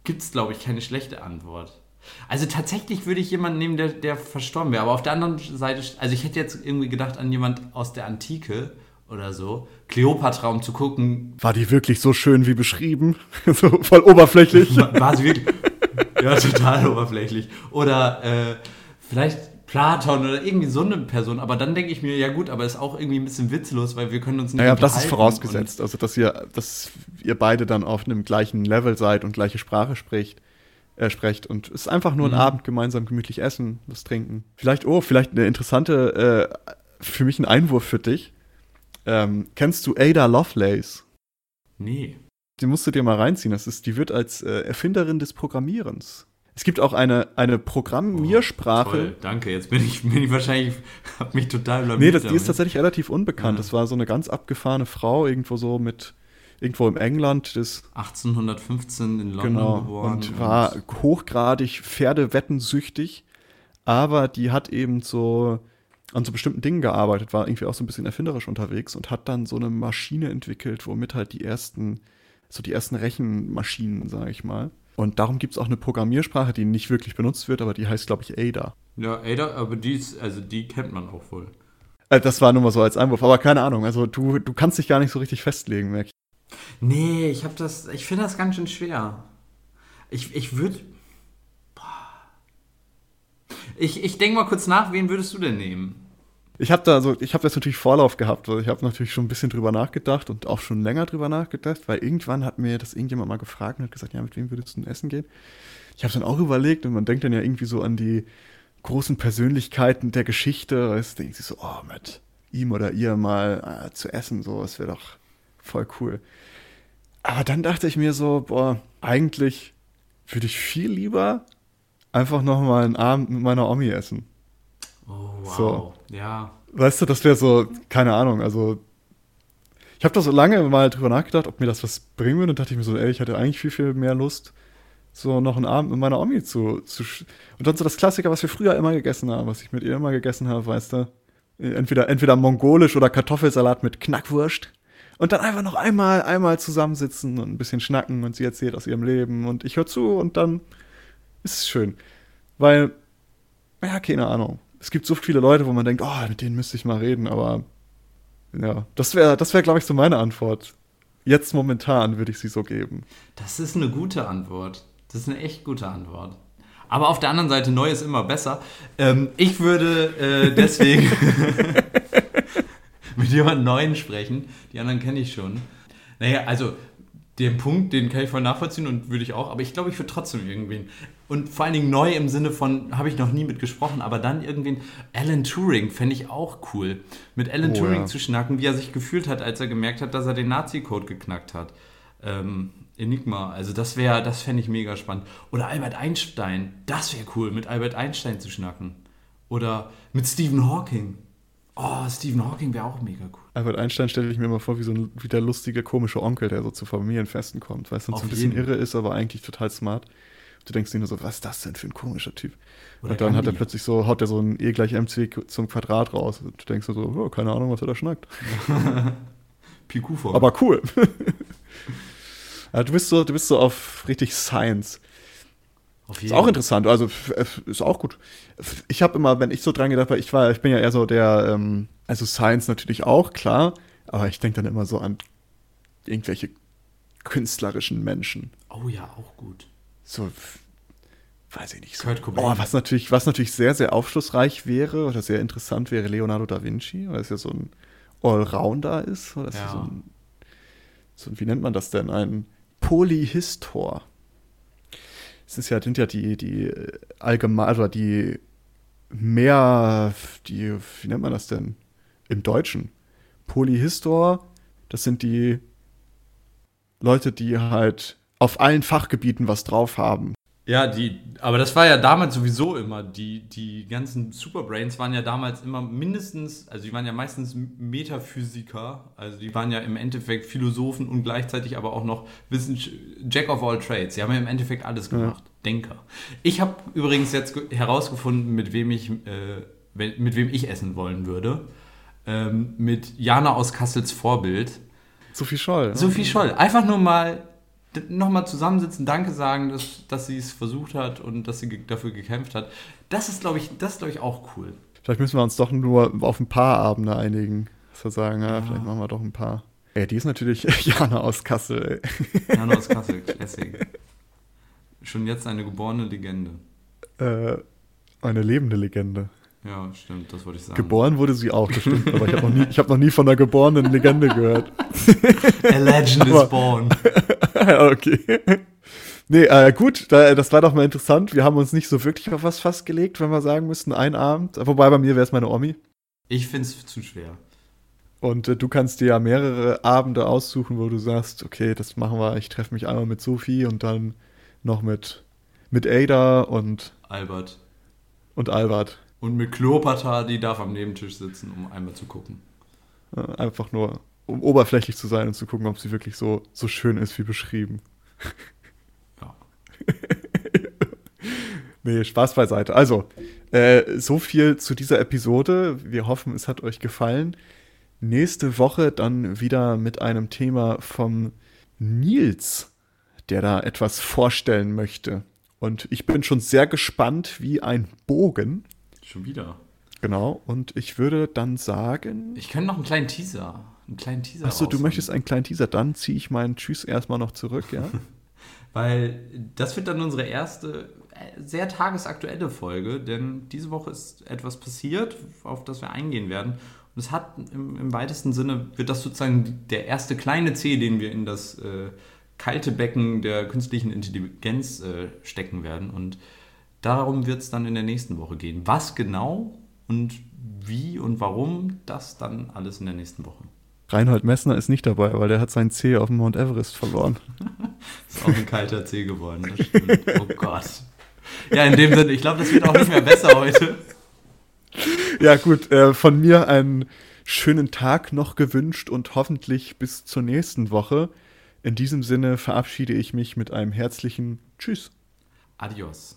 gibt es, glaube ich, keine schlechte Antwort. Also tatsächlich würde ich jemanden nehmen, der, der verstorben wäre. Aber auf der anderen Seite, also ich hätte jetzt irgendwie gedacht an jemand aus der Antike oder so, Kleopatra, um zu gucken, War die wirklich so schön wie beschrieben? so voll oberflächlich. war sie wirklich, ja, total oberflächlich. Oder äh, vielleicht Platon oder irgendwie so eine Person. Aber dann denke ich mir, ja gut, aber ist auch irgendwie ein bisschen witzlos, weil wir können uns nicht Naja, das ist vorausgesetzt. Also, dass ihr, dass ihr beide dann auf einem gleichen Level seid und gleiche Sprache spricht, äh, sprecht. Und es ist einfach nur ein Mhm. Abend gemeinsam gemütlich essen, was trinken. Vielleicht, oh, vielleicht eine interessante, äh, für mich ein Einwurf für dich. Ähm, kennst du Ada Lovelace? Nee. Die musst du dir mal reinziehen. Das ist, die wird als äh, Erfinderin des Programmierens. Es gibt auch eine, eine Programmiersprache. Toll, danke. Jetzt bin ich, bin ich wahrscheinlich, hab mich total blamiert. Nee, das, die ist tatsächlich relativ unbekannt. Ja. Das war so eine ganz abgefahrene Frau, irgendwo so mit, irgendwo im England, das 1815 in London genau, geboren. und war hochgradig Pferdewettensüchtig, aber die hat eben so an so bestimmten Dingen gearbeitet, war irgendwie auch so ein bisschen erfinderisch unterwegs und hat dann so eine Maschine entwickelt, womit halt die ersten, so die ersten Rechenmaschinen, sage ich mal. Und darum gibt es auch eine Programmiersprache, die nicht wirklich benutzt wird, aber die heißt, glaube ich, Ada. Ja, Ada, aber die ist, also die kennt man auch wohl. Äh, Das war nur mal so als Einwurf, aber keine Ahnung. Also du, du kannst dich gar nicht so richtig festlegen, merke ich. Nee, ich habe das, ich finde das ganz schön schwer. Ich, ich würde. Ich, ich denke mal kurz nach, wen würdest du denn nehmen? Ich habe da so, ich habe jetzt natürlich Vorlauf gehabt, weil ich habe natürlich schon ein bisschen drüber nachgedacht und auch schon länger drüber nachgedacht, weil irgendwann hat mir das irgendjemand mal gefragt und hat gesagt, ja, mit wem würdest du denn essen gehen? Ich habe dann auch überlegt und man denkt dann ja irgendwie so an die großen Persönlichkeiten der Geschichte, du, denkt sich so, oh, mit ihm oder ihr mal äh, zu essen, so, das wäre doch voll cool. Aber dann dachte ich mir so, boah, eigentlich würde ich viel lieber einfach noch mal einen Abend mit meiner Omi essen. Oh, wow. So. Ja. Weißt du, das wäre so, keine Ahnung, also ich habe da so lange mal drüber nachgedacht, ob mir das was bringen würde und dachte ich mir so, ey, ich hatte eigentlich viel, viel mehr Lust, so noch einen Abend mit meiner Omi zu, zu und dann so das Klassiker, was wir früher immer gegessen haben, was ich mit ihr immer gegessen habe, weißt du, entweder, entweder mongolisch oder Kartoffelsalat mit Knackwurst und dann einfach noch einmal, einmal zusammensitzen und ein bisschen schnacken und sie erzählt aus ihrem Leben und ich höre zu und dann ist es schön, weil, ja, keine Ahnung, es gibt so viele Leute, wo man denkt, oh, mit denen müsste ich mal reden, aber ja, das wäre, das wäre, glaube ich, so meine Antwort. Jetzt momentan würde ich sie so geben. Das ist eine gute Antwort. Das ist eine echt gute Antwort. Aber auf der anderen Seite, neu ist immer besser. Ähm, ich würde äh, deswegen mit jemandem Neuen sprechen. Die anderen kenne ich schon. Naja, also den Punkt, den kann ich voll nachvollziehen und würde ich auch. Aber ich glaube, ich würde trotzdem irgendwen. Und vor allen Dingen neu im Sinne von, habe ich noch nie mit gesprochen, aber dann irgendwen. Alan Turing fände ich auch cool. Mit Alan Oh, Turing ja. zu schnacken, wie er sich gefühlt hat, als er gemerkt hat, dass er den Nazi-Code geknackt hat. Ähm, Enigma, also das wäre, das fände ich mega spannend. Oder Albert Einstein, das wäre cool, mit Albert Einstein zu schnacken. Oder mit Stephen Hawking. Oh, Stephen Hawking wäre auch mega cool. Albert Einstein stelle ich mir immer vor, wie so ein wie der lustige, komische Onkel, der so zu Familienfesten kommt, weißt du, so ein bisschen irre ist, aber eigentlich total smart. Du denkst dir nur so, was ist das denn für ein komischer Typ? Oder und dann hat er plötzlich so, haut er so ein E gleich MC zum Quadrat raus. Und du denkst dir so, oh, keine Ahnung, was er da schnackt. PQ-Form. Aber cool. ja, du bist so, du bist so auf richtig Science. Ist auch interessant, also ist auch gut. Ich habe immer, wenn ich so dran gedacht habe, ich war, ich bin ja eher so der, ähm, Also Science natürlich auch, klar, aber ich denke dann immer so an irgendwelche künstlerischen Menschen. Oh ja, auch gut. So, weiß ich nicht. So. Kurt Cobain. Oh, was natürlich, was natürlich sehr, sehr aufschlussreich wäre oder sehr interessant wäre Leonardo da Vinci, weil es ja so ein Allrounder ist. Oder ist ja. Ja. so, ein, so ein, wie nennt man das denn? Ein Polyhistor. Es ist ja, sind ja die, die allgemein, oder die mehr, die, wie nennt man das denn? Im Deutschen. Polyhistor, das sind die Leute, die halt auf allen Fachgebieten was drauf haben. Ja, die, aber das war ja damals sowieso immer. Die, die ganzen Superbrains waren ja damals immer mindestens, also die waren ja meistens Metaphysiker, also die waren ja im Endeffekt Philosophen und gleichzeitig aber auch noch Wissen, Jack of all Trades. Die haben ja im Endeffekt alles gemacht. Denker. Ich habe übrigens jetzt ge- herausgefunden, mit wem ich, äh, mit wem ich essen wollen würde. Ähm, mit Jana aus Kassels Vorbild. Sophie Scholl. Sophie Scholl, einfach nur mal nochmal zusammensitzen, Danke sagen, dass, dass sie es versucht hat und dass sie ge dafür gekämpft hat. Das ist, glaube ich, das glaube ich, auch cool. Vielleicht müssen wir uns doch nur auf ein paar Abende einigen. Dass wir sagen, ja, vielleicht machen wir doch ein paar. Ey, die ist natürlich Jana aus Kassel, Jana aus Kassel, Classic. Schon jetzt eine geborene Legende. ey. Äh, eine lebende Legende. Ja, stimmt, das wollte ich sagen. Geboren wurde sie auch, das stimmt. Aber ich habe noch, nie- ich hab noch nie von einer geborenen Legende gehört. A legend Aber- is born. okay. Nee, äh, gut, da, das war doch mal interessant. Wir haben uns nicht so wirklich auf was festgelegt, wenn wir sagen müssten, ein Abend. Wobei bei mir wäre es meine Omi. Ich finde es zu schwer. Und äh, du kannst dir ja mehrere Abende aussuchen, wo du sagst, okay, das machen wir, ich treffe mich einmal mit Sophie und dann noch mit, mit Ada und, Albert. und Albert. Und mit Kleopatra, die darf am Nebentisch sitzen, um einmal zu gucken. Einfach nur, um oberflächlich zu sein und zu gucken, ob sie wirklich so, so schön ist wie beschrieben. Ja. Nee, Spaß beiseite. Also, äh, so viel zu dieser Episode. Wir hoffen, es hat euch gefallen. Nächste Woche dann wieder mit einem Thema vom Nils, der da etwas vorstellen möchte. Und ich bin schon sehr gespannt wie ein Bogen. Schon wieder. Genau. Und ich würde dann sagen. Ich kann noch einen kleinen Teaser. Einen kleinen Teaser. Achso, du möchtest einen kleinen Teaser. Dann ziehe ich meinen Tschüss erstmal noch zurück, ja? Weil das wird dann unsere erste äh, sehr tagesaktuelle Folge, denn diese Woche ist etwas passiert, auf das wir eingehen werden. Und es hat im, im weitesten Sinne, wird das sozusagen der erste kleine C, den wir in das äh, kalte Becken der künstlichen Intelligenz äh, stecken werden. Und darum wird es dann in der nächsten Woche gehen. Was genau und wie und warum, das dann alles in der nächsten Woche. Reinhold Messner ist nicht dabei, weil der hat seinen C auf dem Mount Everest verloren. Ist auch ein kalter C geworden, das stimmt. Oh Gott. Ja, in dem Sinne, ich glaube, das wird auch nicht mehr besser heute. Ja, gut, äh, von mir einen schönen Tag noch gewünscht und hoffentlich bis zur nächsten Woche. In diesem Sinne verabschiede ich mich mit einem herzlichen Tschüss. Adios.